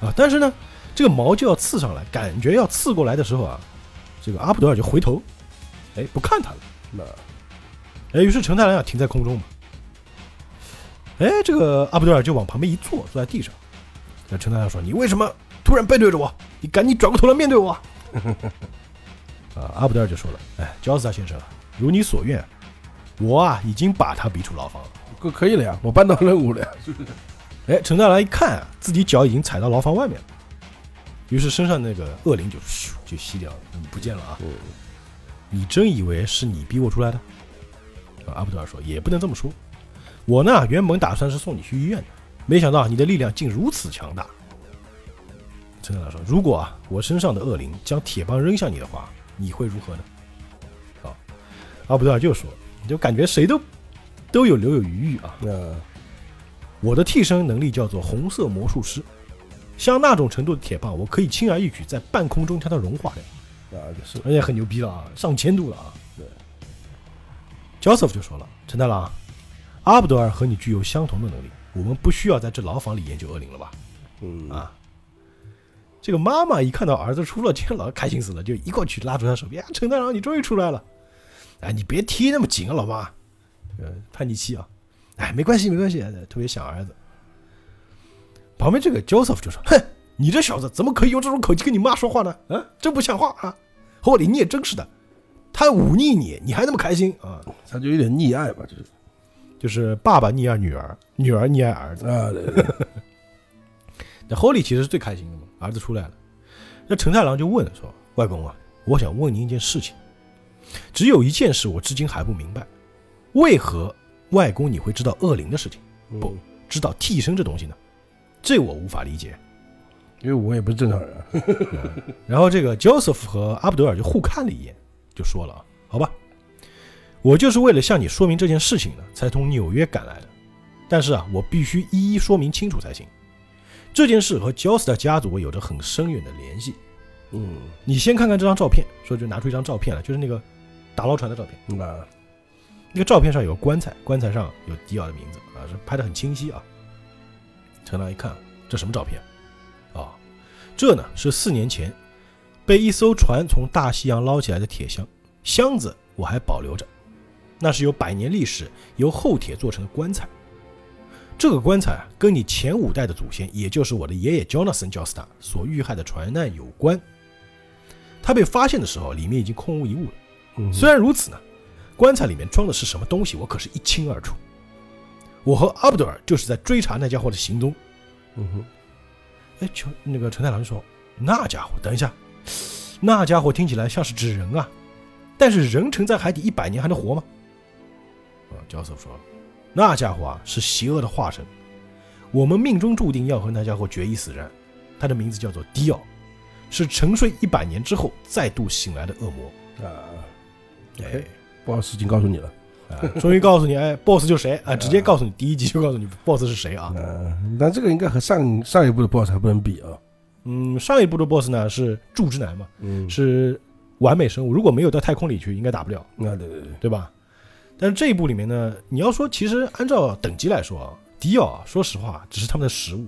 啊。但是呢，这个矛就要刺上来，感觉要刺过来的时候啊，这个阿布德尔就回头，哎，不看他了。那哎，于是承太郎啊停在空中嘛。哎，这个阿布德尔就往旁边一坐，坐在地上。那承太郎说：“你为什么突然背对着我？你赶紧转过头来面对我。”啊，阿布德尔就说了：“哎，焦斯达先生啊，如你所愿，我啊已经把他逼出牢房了。可可以了呀，我办到任务了呀，是不是？”哎，陈太郎一看啊，自己脚已经踩到牢房外面了，于是身上那个恶灵就咻就吸掉了，嗯不见了啊。嗯，你真以为是你逼我出来的？啊阿布德尔说：“也不能这么说。我呢，原本打算是送你去医院的，没想到你的力量竟如此强大。”陈太郎说：“如果啊，我身上的恶灵将铁棒扔向你的话，你会如何呢？”啊，阿布德尔就说：“你就感觉谁都都有留有余裕啊。那我的替身能力叫做红色魔术师，像那种程度的铁棒，我可以轻而易举在半空中将它融化掉。”啊是而且很牛逼了啊，上千度了啊。对，Joseph 就说了：“陈太郎，阿布德尔和你具有相同的能力，我们不需要在这牢房里研究恶灵了吧？”嗯啊，这个妈妈一看到儿子出了监牢，开心死了，就一过去拉住他手臂：“啊，陈太郎，你终于出来了！哎，你别踢那么紧啊，老妈。”呃，叛逆期啊，哎，没关系，没关系，特别想儿子。旁边这个 Joseph 就说：“哼，你这小子怎么可以用这种口气跟你妈说话呢？啊，真不像话啊！霍里，你也真是的，他忤逆你，你还那么开心啊？他就有点溺爱吧，就是就是爸爸溺爱女儿，女儿溺爱儿子。啊，对对对 那 Holy 其实是最开心的嘛，儿子出来了。那陈太郎就问了说：“外公啊，我想问您一件事情，只有一件事我至今还不明白，为何外公你会知道恶灵的事情，不嗯知道替身这东西呢？这我无法理解。”因为我也不是正常人啊，然后这个 Joseph 和阿布德尔就互看了一眼，就说了啊，好吧，我就是为了向你说明这件事情呢，才从纽约赶来的。但是啊，我必须一一说明清楚才行。这件事和 Joseph 家族有着很深远的联系。嗯你先看看这张照片，说就拿出一张照片来，就是那个打捞船的照片。那那个照片上有个棺材，棺材上有迪奥的名字啊，是拍的很清晰啊。陈郎一看，这什么照片？啊，这呢是四年前被一艘船从大西洋捞起来的铁箱，箱子我还保留着，那是有百年历史，由厚铁做成的棺材。这个棺材啊，跟你前五代的祖先，也就是我的爷爷 Jonathan Josta 所遇害的船难有关。他被发现的时候，里面已经空无一物了。嗯虽然如此呢，棺材里面装的是什么东西，我可是一清二楚。我和阿布德尔就是在追查那家伙的行踪。嗯哼哎，陈那个陈太郎就说：“那家伙，等一下，那家伙听起来像是指人啊，但是人沉在海底一百年还能活吗？”啊，教授说：“那家伙啊是邪恶的化身，我们命中注定要和那家伙决一死战。他的名字叫做迪奥，是沉睡一百年之后再度醒来的恶魔。啊，哎，不好事情告诉你了，啊，终于告诉你，哎，boss 就谁啊？直接告诉你，第一集就告诉你 boss 是谁啊？嗯，但这个应该和上上一部的 BOSS 还不能比啊，嗯，上一部的 boss 呢是柱之男嘛，嗯，是完美生物，如果没有到太空里去，应该打不了，那对对对，对吧？但是这一部里面呢，你要说其实按照等级来说啊，迪奥啊，说实话只是他们的食物，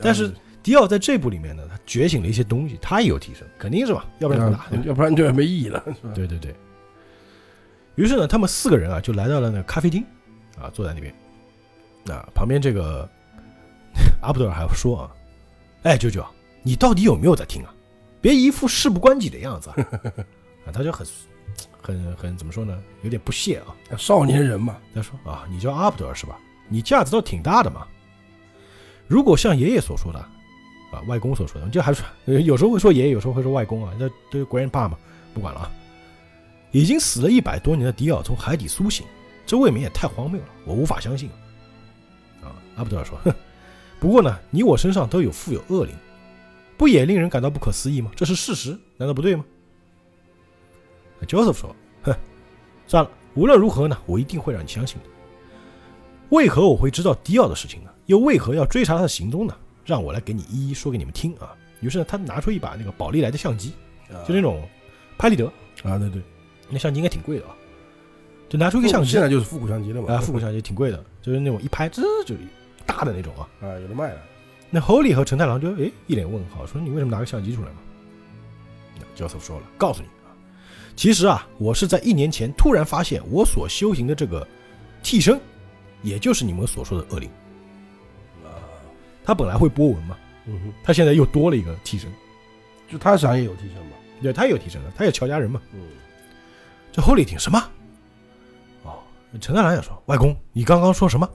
但是迪奥在这部里面呢，他觉醒了一些东西，他也有提升，肯定是吧？要不然怎么打？要不然就没意义了？对对对。于是呢，他们四个人啊就来到了那个咖啡厅，啊，坐在那边。那旁边这个 阿布德尔还说啊：“哎，舅舅，你到底有没有在听啊？别一副事不关己的样子啊！” 啊，他就很很很怎么说呢？有点不屑啊。少年人嘛，他说啊，你叫阿布德尔是吧？你架子倒挺大的嘛。如果像爷爷所说的，啊，外公所说的，就还是呃有时候会说爷爷，有时候会说外公啊，这这国人爸嘛，不管了啊。已经死了一百多年的迪奥从海底苏醒，这未免也太荒谬了，我无法相信。啊，阿布德尔说，哼，不过呢，你我身上都有富有恶灵，不也令人感到不可思议吗？这是事实，难道不对吗？Joseph 说：“哼，算了，无论如何呢，我一定会让你相信的。为何我会知道迪奥的事情呢？又为何要追查他的行踪呢？让我来给你一一说给你们听啊。”于是呢，他拿出一把那个宝丽来的相机，就那种拍立得，啊，对对，那相机应该挺贵的啊。就拿出一个相机现，在就是复古相机了嘛，啊，复古相机挺贵的，就是那种一拍，吱就大的那种啊。啊，有的卖了，那 Holy 和陈太郎就诶一脸问号，说你为什么拿个相机出来嘛？那 Joseph 说了，告诉你啊，其实啊，我是在一年前突然发现我所修行的这个替身，也就是你们所说的恶灵。啊，他本来会波纹嘛，嗯哼，他现在又多了一个替身，就他想也有替身嘛，对他也有替身了，他也乔家人嘛。嗯，这 Holy 听什么？哦，陈太郎也说：“外公，你刚刚说什么？”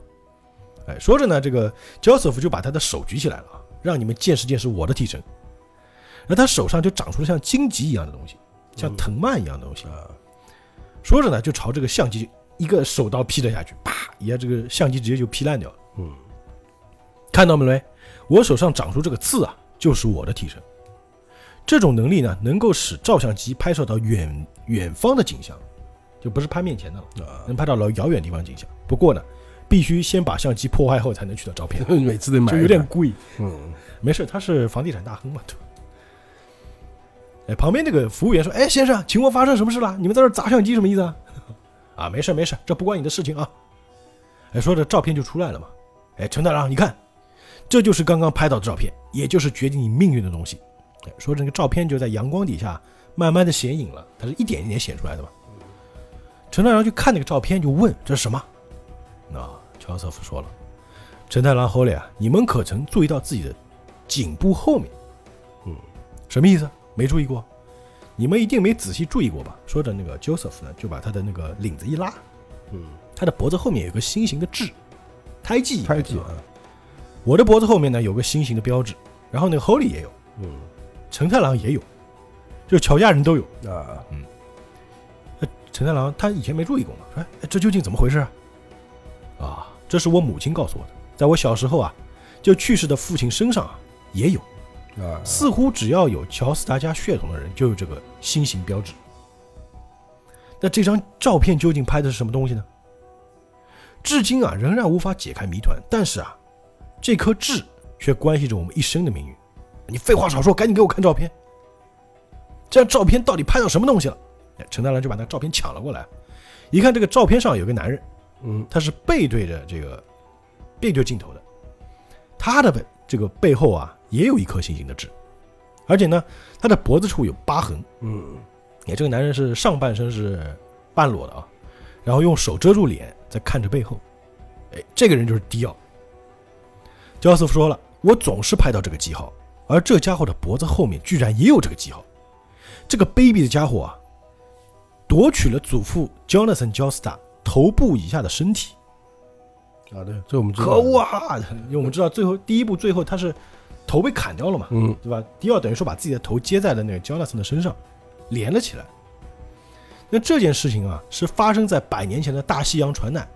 哎，说着呢，这个 Joseph 就把他的手举起来了啊，让你们见识见识我的替身。而他手上就长出了像荆棘一样的东西，像藤蔓一样的东西。啊，说着呢，就朝这个相机一个手刀劈了下去，啪一下，这个相机直接就劈烂掉了。嗯，看到没？我手上长出这个刺啊，就是我的替身。这种能力呢，能够使照相机拍摄到远远方的景象，就不是拍面前的了，啊，能拍到老遥远地方景象。不过呢，必须先把相机破坏后才能取到照片，每次得买，就有点贵。嗯，没事，他是房地产大亨嘛，对吧？哎，旁边那个服务员说：“哎，先生，请问发生什么事了？你们在这砸相机什么意思啊？” 啊，没事没事，这不关你的事情啊。哎，说着照片就出来了嘛。哎，陈大郎，你看，这就是刚刚拍到的照片，也就是决定你命运的东西。哎，说这个照片就在阳光底下慢慢的显影了，它是一点一点显出来的嘛。陈太郎就看那个照片，就问这是什么？那乔瑟夫说了，陈太郎后来啊，你们可曾注意到自己的颈部后面？嗯，什么意思？没注意过？你们一定没仔细注意过吧？说着，那个 Joseph 呢，就把他的那个领子一拉，嗯，他的脖子后面有个心形的痣，胎记，胎记啊，我的脖子后面呢有个心形的标志，然后那个 Holy 也有，嗯，陈太郎也有，就乔家人都有。啊，陈太郎他以前没注意过嘛，说哎这究竟怎么回事啊？啊，这是我母亲告诉我的，在我小时候啊，就去世的父亲身上啊也有，啊，似乎只要有乔斯达家血统的人就有这个心形标志。那这张照片究竟拍的是什么东西呢？至今啊仍然无法解开谜团，但是啊，这颗痣却关系着我们一生的命运。你废话少说，赶紧给我看照片。这张照片到底拍到什么东西了？哎陈大郎就把那照片抢了过来，一看这个照片上有个男人，嗯，他是背对着这个背对镜头的，他的背这个背后啊也有一颗星星的痣，而且呢，他的脖子处有疤痕。嗯，哎，这个男人是上半身是半裸的啊，然后用手遮住脸，在看着背后。哎，这个人就是迪奥。焦斯夫说了，我总是拍到这个记号，而这家伙的脖子后面居然也有这个记号。这个卑鄙的家伙啊，夺取了祖父 Jonathan j o s t a 头部以下的身体。啊，对，这我们知道，可恶啊！因为我们知道最后第一部最后他是头被砍掉了嘛，嗯，对吧？迪奥等于说把自己的头接在了那个 Jonathan 的身上，连了起来。那这件事情啊，是发生在百年前的大西洋船难，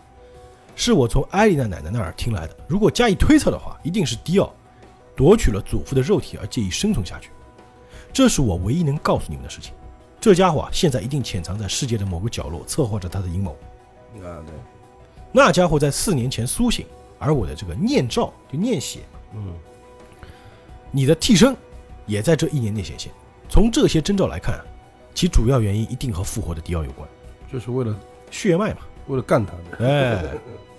是我从艾丽娜奶奶那儿听来的。如果加以推测的话，一定是迪奥夺取了祖父的肉体而借以生存下去。这是我唯一能告诉你们的事情。这家伙啊，现在一定潜藏在世界的某个角落，策划着他的阴谋。啊，对，那家伙在四年前苏醒，而我的这个念照就念血，嗯，你的替身也在这一年内显现。从这些征兆来看，其主要原因一定和复活的迪奥有关，就是为了血脉嘛。为了干他的，哎，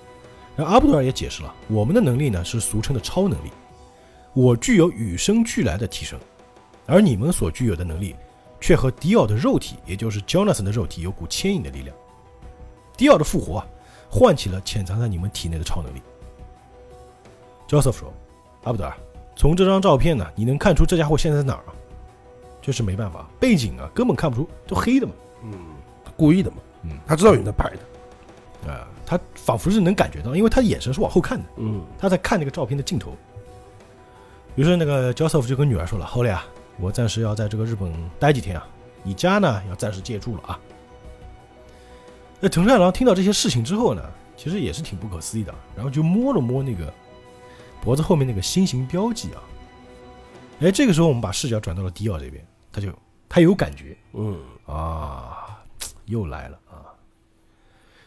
然后阿布多尔也解释了，我们的能力呢是俗称的超能力，我具有与生俱来的提升，而你们所具有的能力，却和迪奥的肉体，也就是 Jonathan 的肉体有股牵引的力量。迪奥的复活啊，唤起了潜藏在你们体内的超能力。Joseph 说：“阿布德尔，从这张照片呢，你能看出这家伙现在在哪儿吗？就是没办法，背景啊根本看不出，都黑的嘛。嗯，他故意的嘛，嗯他知道有人在拍的，啊、他仿佛是能感觉到，因为他的眼神是往后看的。嗯，他在看那个照片的镜头。于是那个 Joseph 就跟女儿说了：“后来啊，我暂时要在这个日本待几天啊，你家呢要暂时借住了啊。”那藤山郎听到这些事情之后呢，其实也是挺不可思议的，然后就摸了摸那个脖子后面那个心形标记啊，哎，这个时候我们把视角转到了迪奥这边，他就他有感觉嗯，啊，又来了啊！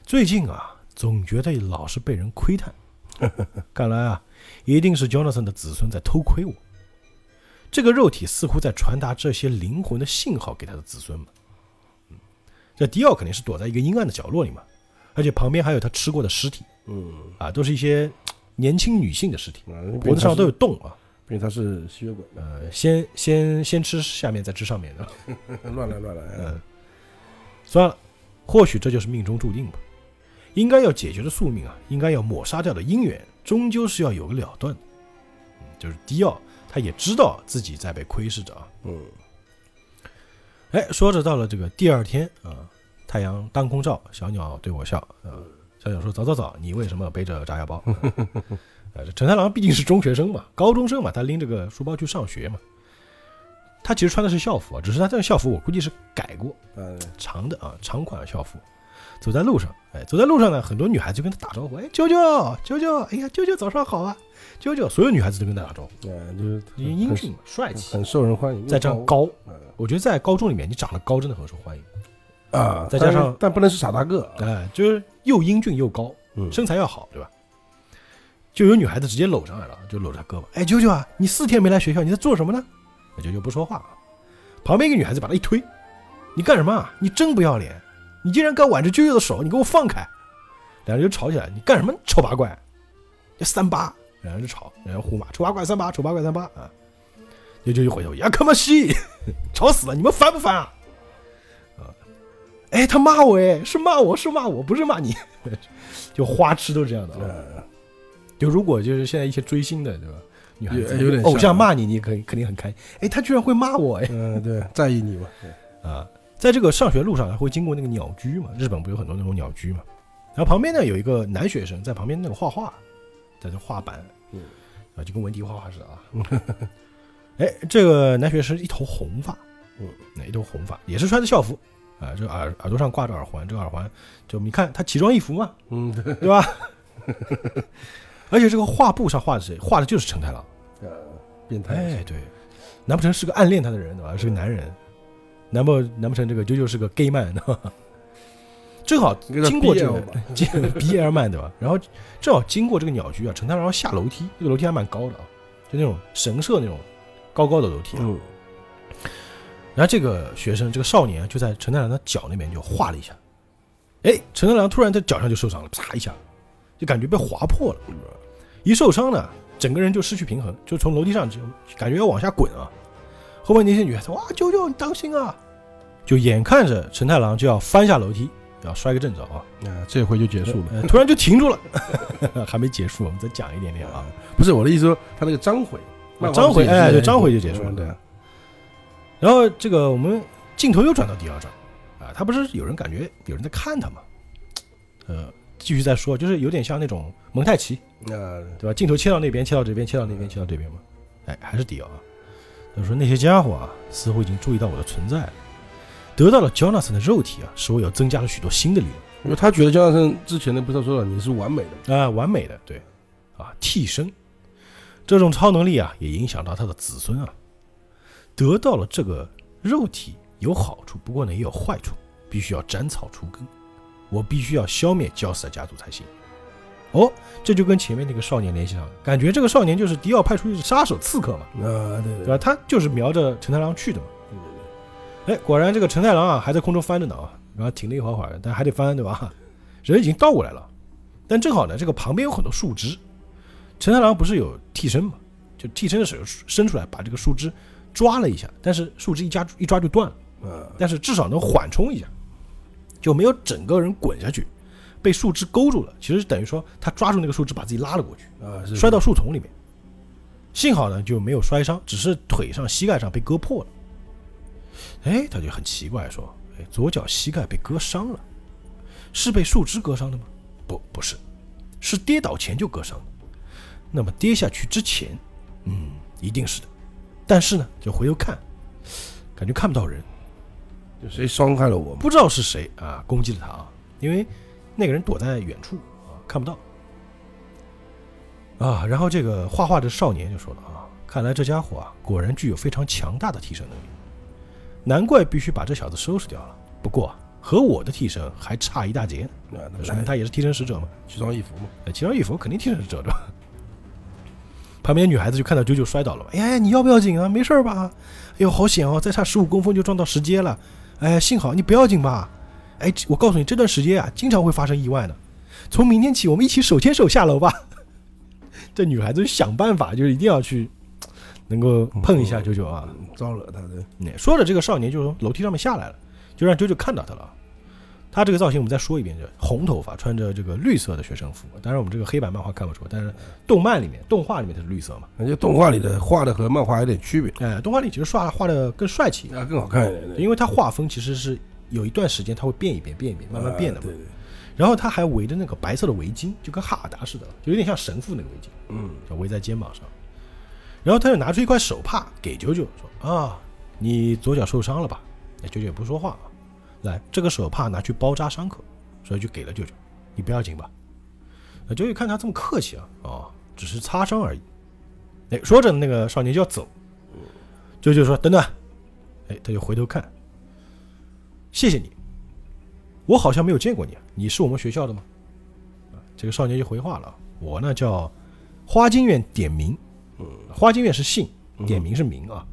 最近啊，总觉得老是被人窥探，看来啊，一定是 Jonathan 的子孙在偷窥我。这个肉体似乎在传达这些灵魂的信号给他的子孙们。嗯，这迪奥肯定是躲在一个阴暗的角落里嘛，而且旁边还有他吃过的尸体嗯，啊，都是一些年轻女性的尸体，啊，脖子上都有洞啊。毕竟他是吸血鬼，呃，先先先吃下面，再吃上面的。乱来乱来，嗯，算了，或许这就是命中注定吧。应该要解决的宿命啊，应该要抹杀掉的姻缘，终究是要有个了断的。嗯，就是迪奥，他也知道自己在被窥视着啊。嗯，哎，说着到了这个第二天啊，太阳当空照，小鸟对我笑。呃，小鸟说：“早早早，你为什么背着炸药包？” 呃，这陈太郎毕竟是中学生嘛，高中生嘛，他拎着个书包去上学嘛。他其实穿的是校服啊，只是他这个校服我估计是改过，呃，长的啊，长款校服。走在路上，哎，走在路上呢，很多女孩子就跟他打招呼，哎，舅舅，舅舅，哎呀，舅舅早上好啊，舅舅，所有女孩子都跟他打招呼，啊，就是英俊嘛，帅气，很受人欢迎，再这样高，啊我觉得在高中里面你长得高真的很受欢迎，啊，再加上但但不能是傻大个啊，哎，就是又英俊又高，嗯，身材要好，对吧？就有女孩子直接搂上来了，就搂着他胳膊，哎，舅舅啊，你四天没来学校，你在做什么呢？那啾啾不说话啊，旁边一个女孩子把他一推，你干什么啊？你真不要脸！你竟然敢挽着舅舅的手，你给我放开！两人就吵起来，你干什么，丑八怪？这三八，两人就吵，两人互骂，丑八怪三八，丑八怪三八啊！舅舅就回头，呀，可么西，吵死了，你们烦不烦啊？啊，哎，他骂我，哎，是骂我，是骂我，不是骂你，就花痴都是这样的啊。呃就如果就是现在一些追星的，对吧？女孩子有有点偶像骂你，你肯肯定很开心。哎，他居然会骂我，哎嗯，对，在意你嘛，啊！在这个上学路上，还会经过那个鸟居嘛？日本不有很多那种鸟居嘛？然后旁边呢有一个男学生在旁边那个画画，在这画板，嗯啊，就跟文迪画画似的啊。哎，这个男学生一头红发，嗯，那一头红发，也是穿着校服啊，这耳耳朵上挂着耳环，这个耳环就你看他奇装异服嘛，嗯，对，对吧？而且这个画布上画的谁？画的就是陈太郎。呃，变态，哎，对，难不成是个暗恋他的人对吧？是个男人，难不难不成这个啾啾是个 gay man 对吧？正好经过这个 BL man 对吧？然后正好经过这个鸟居啊，陈太郎要下楼梯，这个楼梯还蛮高的啊，就那种神社那种高高的楼梯啊。嗯，然后这个学生这个少年就在陈太郎的脚那边就划了一下，哎，陈太郎突然在脚上就受伤了，啪一下，就感觉被划破了。一受伤呢，整个人就失去平衡，就从楼梯上就感觉要往下滚啊。后面那些女孩子哇，舅舅你当心啊！就眼看着陈太郎就要翻下楼梯，要摔个正着啊，那，这回就结束了。呃突然就停住了，还没结束，我们再讲一点点啊。不是我的意思说，他那个章回，漫画章回哎对章回就结束了嗯对，然后这个我们镜头又转到第二章啊，他不是有人感觉有人在看他吗？呃，继续再说，就是有点像那种蒙太奇，那，对吧？镜头切到那边，切到这边，切到那边，切到这边嘛。哎，还是迪奥啊。他说那些家伙啊，似乎已经注意到我的存在了。得到了 Jonathan 的肉体啊，使我有增加了许多新的力量因为他觉得江大生之前的不是说了你是完美的啊，完美的对啊，替身这种超能力啊，也影响到他的子孙啊。得到了这个肉体有好处，不过呢也有坏处，必须要斩草除根。我必须要消灭焦斯的家族才行。哦，这就跟前面那个少年联系上了，感觉这个少年就是迪奥派出去的杀手刺客嘛。啊，对对吧？他就是瞄着陈太郎去的嘛。对对对哎，果然这个陈太郎啊，还在空中翻着呢啊，然后停了一会儿会儿，但还得翻，对吧？人已经倒过来了，但正好呢，这个旁边有很多树枝，陈太郎不是有替身嘛？就替身的手伸出来，把这个树枝抓了一下，但是树枝一夹一抓就断了，嗯，但是至少能缓冲一下，就没有整个人滚下去，被树枝勾住了。其实等于说他抓住那个树枝，把自己拉了过去。啊，摔到树丛里面。幸好呢就没有摔伤，只是腿上、膝盖上被割破了。哎，他就很奇怪说：“哎，左脚膝盖被割伤了，是被树枝割伤的吗？不，不是，是跌倒前就割伤的。那么跌下去之前，嗯，一定是的。但是呢，就回头看，感觉看不到人，就谁伤害了我？不知道是谁啊攻击了他啊，因为那个人躲在远处啊看不到。啊，然后这个画画的少年就说了啊，看来这家伙啊，果然具有非常强大的替身能力，难怪必须把这小子收拾掉了。不过和我的替身还差一大截，啊，那说明他也是替身使者嘛。奇装异服嘛，呃奇装异服肯定替身使者对吧？旁边女孩子就看到九九摔倒了嘛，哎呀，你要不要紧啊？没事儿吧？哎呦，好险哦，再差十五公分就撞到石阶了。哎，幸好你不要紧吧？哎，我告诉你，这段时间啊，经常会发生意外的。从明天起，我们一起手牵手下楼吧。这女孩子就想办法，就是一定要去能够碰一下九九啊。嗯招惹他的，那说着，这个少年就从楼梯上面下来了，就让九九看到他了。他这个造型我们再说一遍，就红头发，穿着这个绿色的学生服。当然，我们这个黑板漫画看不出，但是动漫里面、动画里面它是绿色嘛。而且动画里的画的和漫画有点区别，哎，动画里其实画画的更帅气，啊，更好看一点，因为它画风其实是有一段时间它会变一变、变一变，慢慢变的嘛。啊对对，然后他还围着那个白色的围巾，就跟哈尔达似的，就有点像神父那个围巾，嗯，就围在肩膀上。然后他又拿出一块手帕给九九说：“啊，你左脚受伤了吧？”那，九九也不说话啊，来，这个手帕拿去包扎伤口，所以就给了九九，你不要紧吧？那九九看他这么客气啊，哦，只是擦伤而已。哎，说着那个少年就要走，九九说：“等等。”哎，他就回头看，谢谢你，我好像没有见过你，你是我们学校的吗？啊，这个少年就回话了，我呢叫花京院点名，嗯，花京院是姓，点名是名啊，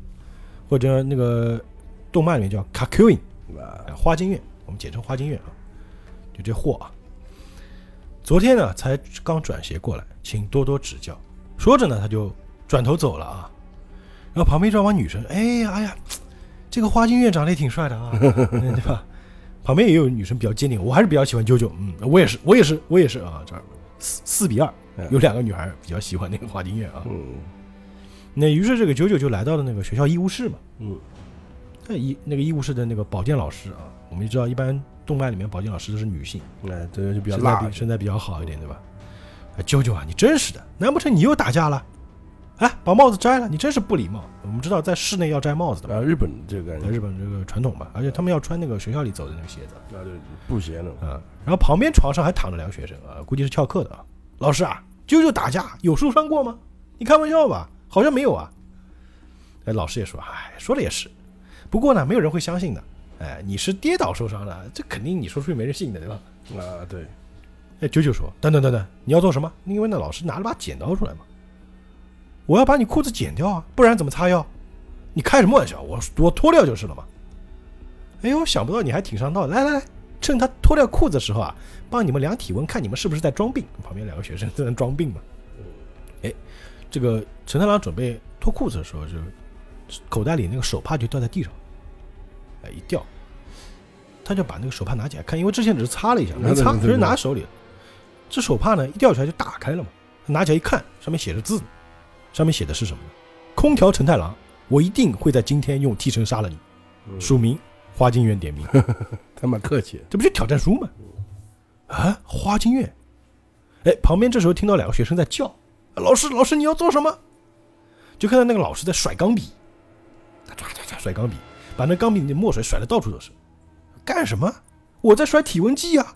或者那个动漫里面叫 Kakuin，啊，啊，花京院，我们简称花京院啊，就这货啊。昨天呢才刚转学过来，请多多指教。说着呢，他就转头走了啊。然后旁边这帮女生，哎呀哎呀，这个花京院长得也挺帅的啊，嗯 对吧？旁边也有女生比较坚定，我还是比较喜欢啾啾，嗯，我也是，我也是，我也是啊。这儿四四比二，有两个女孩比较喜欢那个花京院啊。嗯那于是这个九九就来到了那个学校医务室嘛。嗯，那医那个医务室的那个保健老师啊，我们也知道，一般动漫里面保健老师都是女性，哎，这就比较身材辣比身材比较好一点，对吧？啊，啾啾啊，你真是的，难不成你又打架了？哎，把帽子摘了，你真是不礼貌。我们知道在室内要摘帽子的嘛，啊，日本这个在日本这个传统吧，而且他们要穿那个学校里走的那个鞋子啊，对，布鞋呢，啊。然后旁边床上还躺着两个学生啊，估计是翘课的啊。老师啊，舅舅打架有受伤过吗？你开玩笑吧？好像没有啊。哎，老师也说，哎，说的也是，不过呢，没有人会相信的。哎，你是跌倒受伤了，这肯定你说出去没人信的，对吧？啊，对，哎，九九说：“等等等等，你要做什么？因为那老师拿了把剪刀出来嘛，我要把你裤子剪掉啊，不然怎么擦药？你开什么玩笑？我我脱掉就是了嘛。哎呦，想不到你还挺上道的，来来来，趁他脱掉裤子的时候啊，帮你们量体温，看你们是不是在装病。旁边两个学生在那装病嘛。哎，这个陈太郎准备脱裤子的时候，就口袋里那个手帕就掉在地上，哎，一掉，他就把那个手帕拿起来看，因为之前只是擦了一下，没擦，只是拿手里。这手帕呢，一掉出来就打开了嘛。拿起来一看，上面写着字，上面写的是什么呢？空调陈太郎，我一定会在今天用替身杀了你。嗯署名花京院点名，他蛮客气，这不就挑战书吗？啊，花京院。哎，旁边这时候听到两个学生在叫：“老师，老师，你要做什么？”就看到那个老师在甩钢笔，他唰唰唰甩钢笔，把那钢笔里的墨水甩的到处都是。干什么？我在甩体温计呀、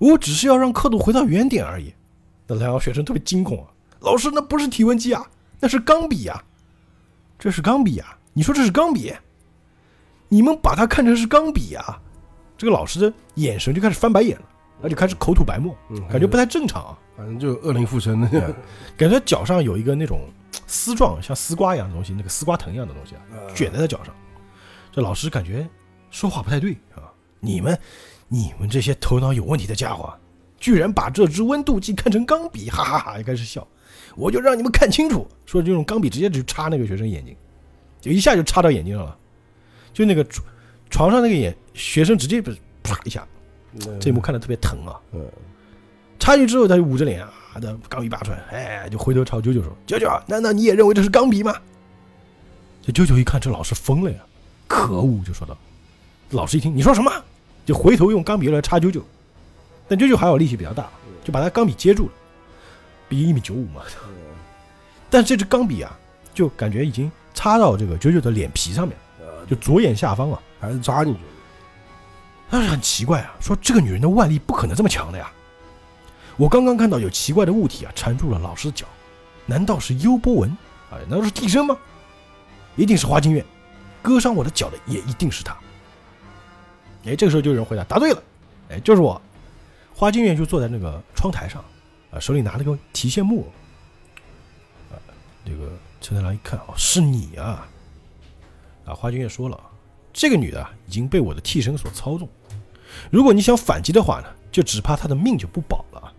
我只是要让刻度回到原点而已。那两个学生特别惊恐啊！老师，那不是体温计啊，那是钢笔呀、这是钢笔呀、你说这是钢笔？你们把它看成是钢笔啊、这个老师的眼神就开始翻白眼了，而且开始口吐白沫，嗯，感觉不太正常啊。反正就恶灵附身的，感觉脚上有一个那种丝状，像丝瓜一样的东西，那个丝瓜藤一样的东西啊，卷在他脚上。这老师感觉说话不太对啊！你们，你们这些头脑有问题的家伙，居然把这支温度计看成钢笔，哈哈哈！就开始笑。我就让你们看清楚，说就用钢笔直接就插那个学生眼睛，就一下就插到眼睛上了，就那个床床上那个眼学生直接不是啪一下，这一幕看的特别疼啊！嗯，插进去之后，他就捂着脸啊，的钢笔拔出来，哎，就回头朝舅舅说：“舅舅，难道你也认为这是钢笔吗？”这舅舅一看，这老师疯了呀！可恶，就说道。老师一听你说什么，就回头用钢笔来插舅舅，但舅舅还好力气比较大，就把他钢笔接住了，毕竟一米九五嘛。但这支钢笔啊，就感觉已经插到这个九九的脸皮上面，就左眼下方啊。还是扎进去了，但是很奇怪啊，说这个女人的腕力不可能这么强的呀。我刚刚看到有奇怪的物体啊缠住了老师的脚，难道是幽波纹？哎，难道是替身吗？一定是花京院，割伤我的脚的也一定是他。哎，这个时候就有人回答，答对了，哎，就是我。花京院就坐在那个窗台上，啊，手里拿了个提线木。啊，这个陈太郎一看，哦，是你啊！啊，花君也说了，这个女的已经被我的替身所操纵，如果你想反击的话呢，就只怕她的命就不保了。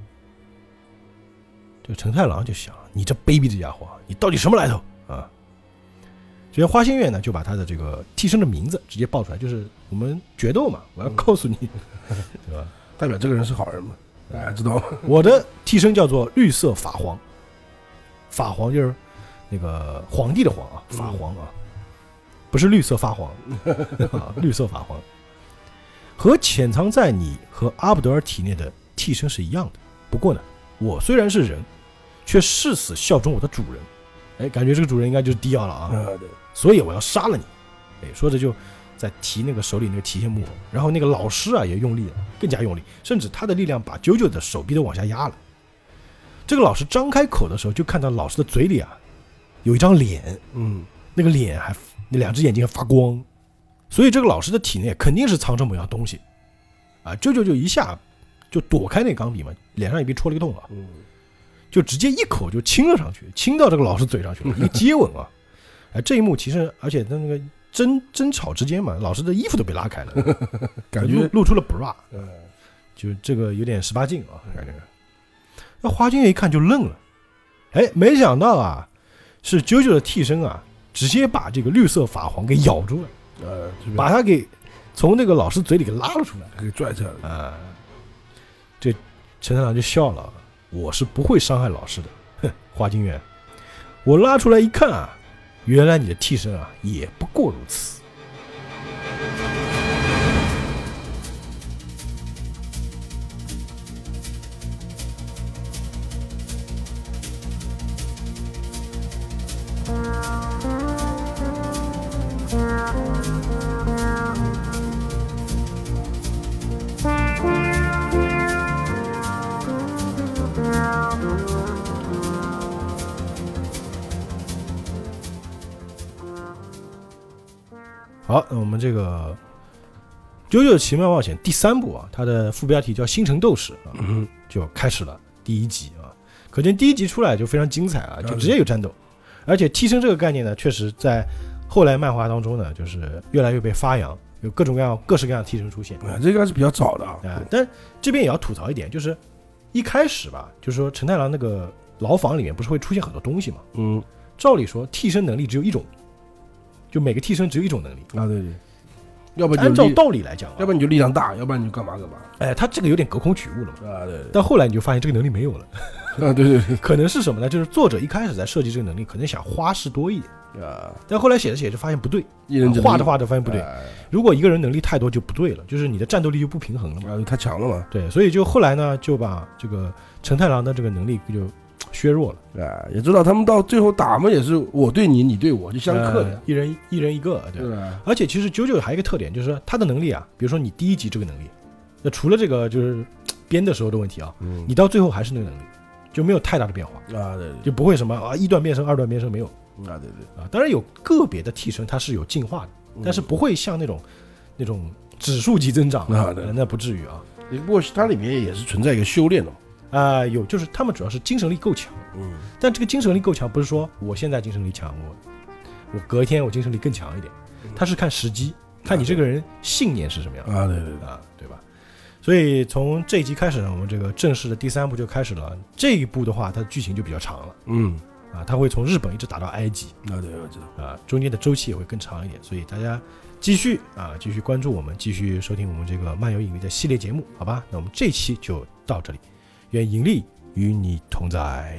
这个陈太郎就想，你这卑鄙的家伙，你到底什么来头啊？所以花心月呢，就把他的这个替身的名字直接报出来，就是我们决斗嘛，我要告诉你，对吧？代表这个人是好人嘛？大家知道吗？我的替身叫做绿色法皇，法皇就是那个皇帝的皇啊，法皇啊，不是绿色发黄 啊，绿色法皇，和潜藏在你和阿布德尔体内的替身是一样的。不过呢，我虽然是人，却誓死效忠我的主人。哎，感觉这个主人应该就是迪奥了啊。啊，对，所以我要杀了你。哎，说着就在提那个手里那个提线木偶，然后那个老师啊也用力了，更加用力，甚至他的力量把九九的手臂都往下压了。这个老师张开口的时候，就看到老师的嘴里啊有一张脸，嗯，那个脸还那两只眼睛还发光，所以这个老师的体内肯定是藏着某样东西。啊，九九就一下就躲开那钢笔嘛，脸上也被戳了一个洞啊。嗯，就直接一口就亲了上去，亲到这个老师嘴上去了，一个接吻啊！哎，这一幕其实，而且他那个争争吵之间嘛，老师的衣服都被拉开了，感觉，露露出了 bra，嗯，就这个有点十八禁啊，感觉。那花君月一看就愣了，哎，没想到啊，是九九的替身啊，直接把这个绿色法皇给咬住了，呃，把他给从那个老师嘴里给拉了出来。给拽出来了，啊，这陈太郎就笑了，我是不会伤害老师的。哼，花京院，我拉出来一看啊，原来你的替身啊也不过如此。好，那我们这个《九九奇妙冒险》第三部啊，它的副标题叫《星辰斗士》啊，嗯，就开始了第一集啊。可见第一集出来就非常精彩啊，就直接有战斗，而且替身这个概念呢，确实在后来漫画当中呢，就是越来越被发扬，有各种各样、各式各样的替身出现啊，这个还是比较早的啊，啊。但这边也要吐槽一点，就是一开始吧，就是说陈太郎那个牢房里面不是会出现很多东西嘛？嗯，照理说替身能力只有一种，就每个替身只有一种能力。啊，对对，要不然按照，道理来讲、啊，要不然你就力量大，要不然你就干嘛干嘛，哎，他这个有点隔空取物了嘛。啊，对但后来你就发现这个能力没有了，啊，对对 可能是什么呢？就是作者一开始在设计这个能力，可能想花式多一点，对，啊，但后来写着写着发现不对，一人之画着画着发现不对。哎。如果一个人能力太多就不对了，就是你的战斗力就不平衡了嘛。啊，太强了嘛，对，所以就后来呢，就把这个陈太郎的这个能力就削弱了，啊，也知道他们到最后打嘛，也是我对你，你对我，就相克的，呃一人一人一个，对。而且其实九九还有一个特点，就是说他的能力啊，比如说你第一集这个能力，那除了这个就是编的时候的问题啊，嗯，你到最后还是那个能力，就没有太大的变化，啊，对对就不会什么啊一段变身、二段变身没有，啊，对对，啊。当然有个别的替身它是有进化的，但是不会像那种那种指数级增长啊那不至于啊。嗯不过它里面也是存在一个修炼的嘛，啊、有就是他们主要是精神力够强，嗯，但这个精神力够强不是说我现在精神力强，我我隔一天我精神力更强一点，他是看时机，看你这个人信念是什么样。的啊，对对对，啊，对吧？所以从这一集开始呢，我们这个正式的第三部就开始了。这一部的话，它的剧情就比较长了。嗯，啊，它会从日本一直打到埃及。啊，对，我知道，啊，中间的周期也会更长一点。所以大家继续啊，继续关注我们，继续收听我们这个漫游影迷的系列节目，好吧？那我们这期就到这里，愿盈利与你同在。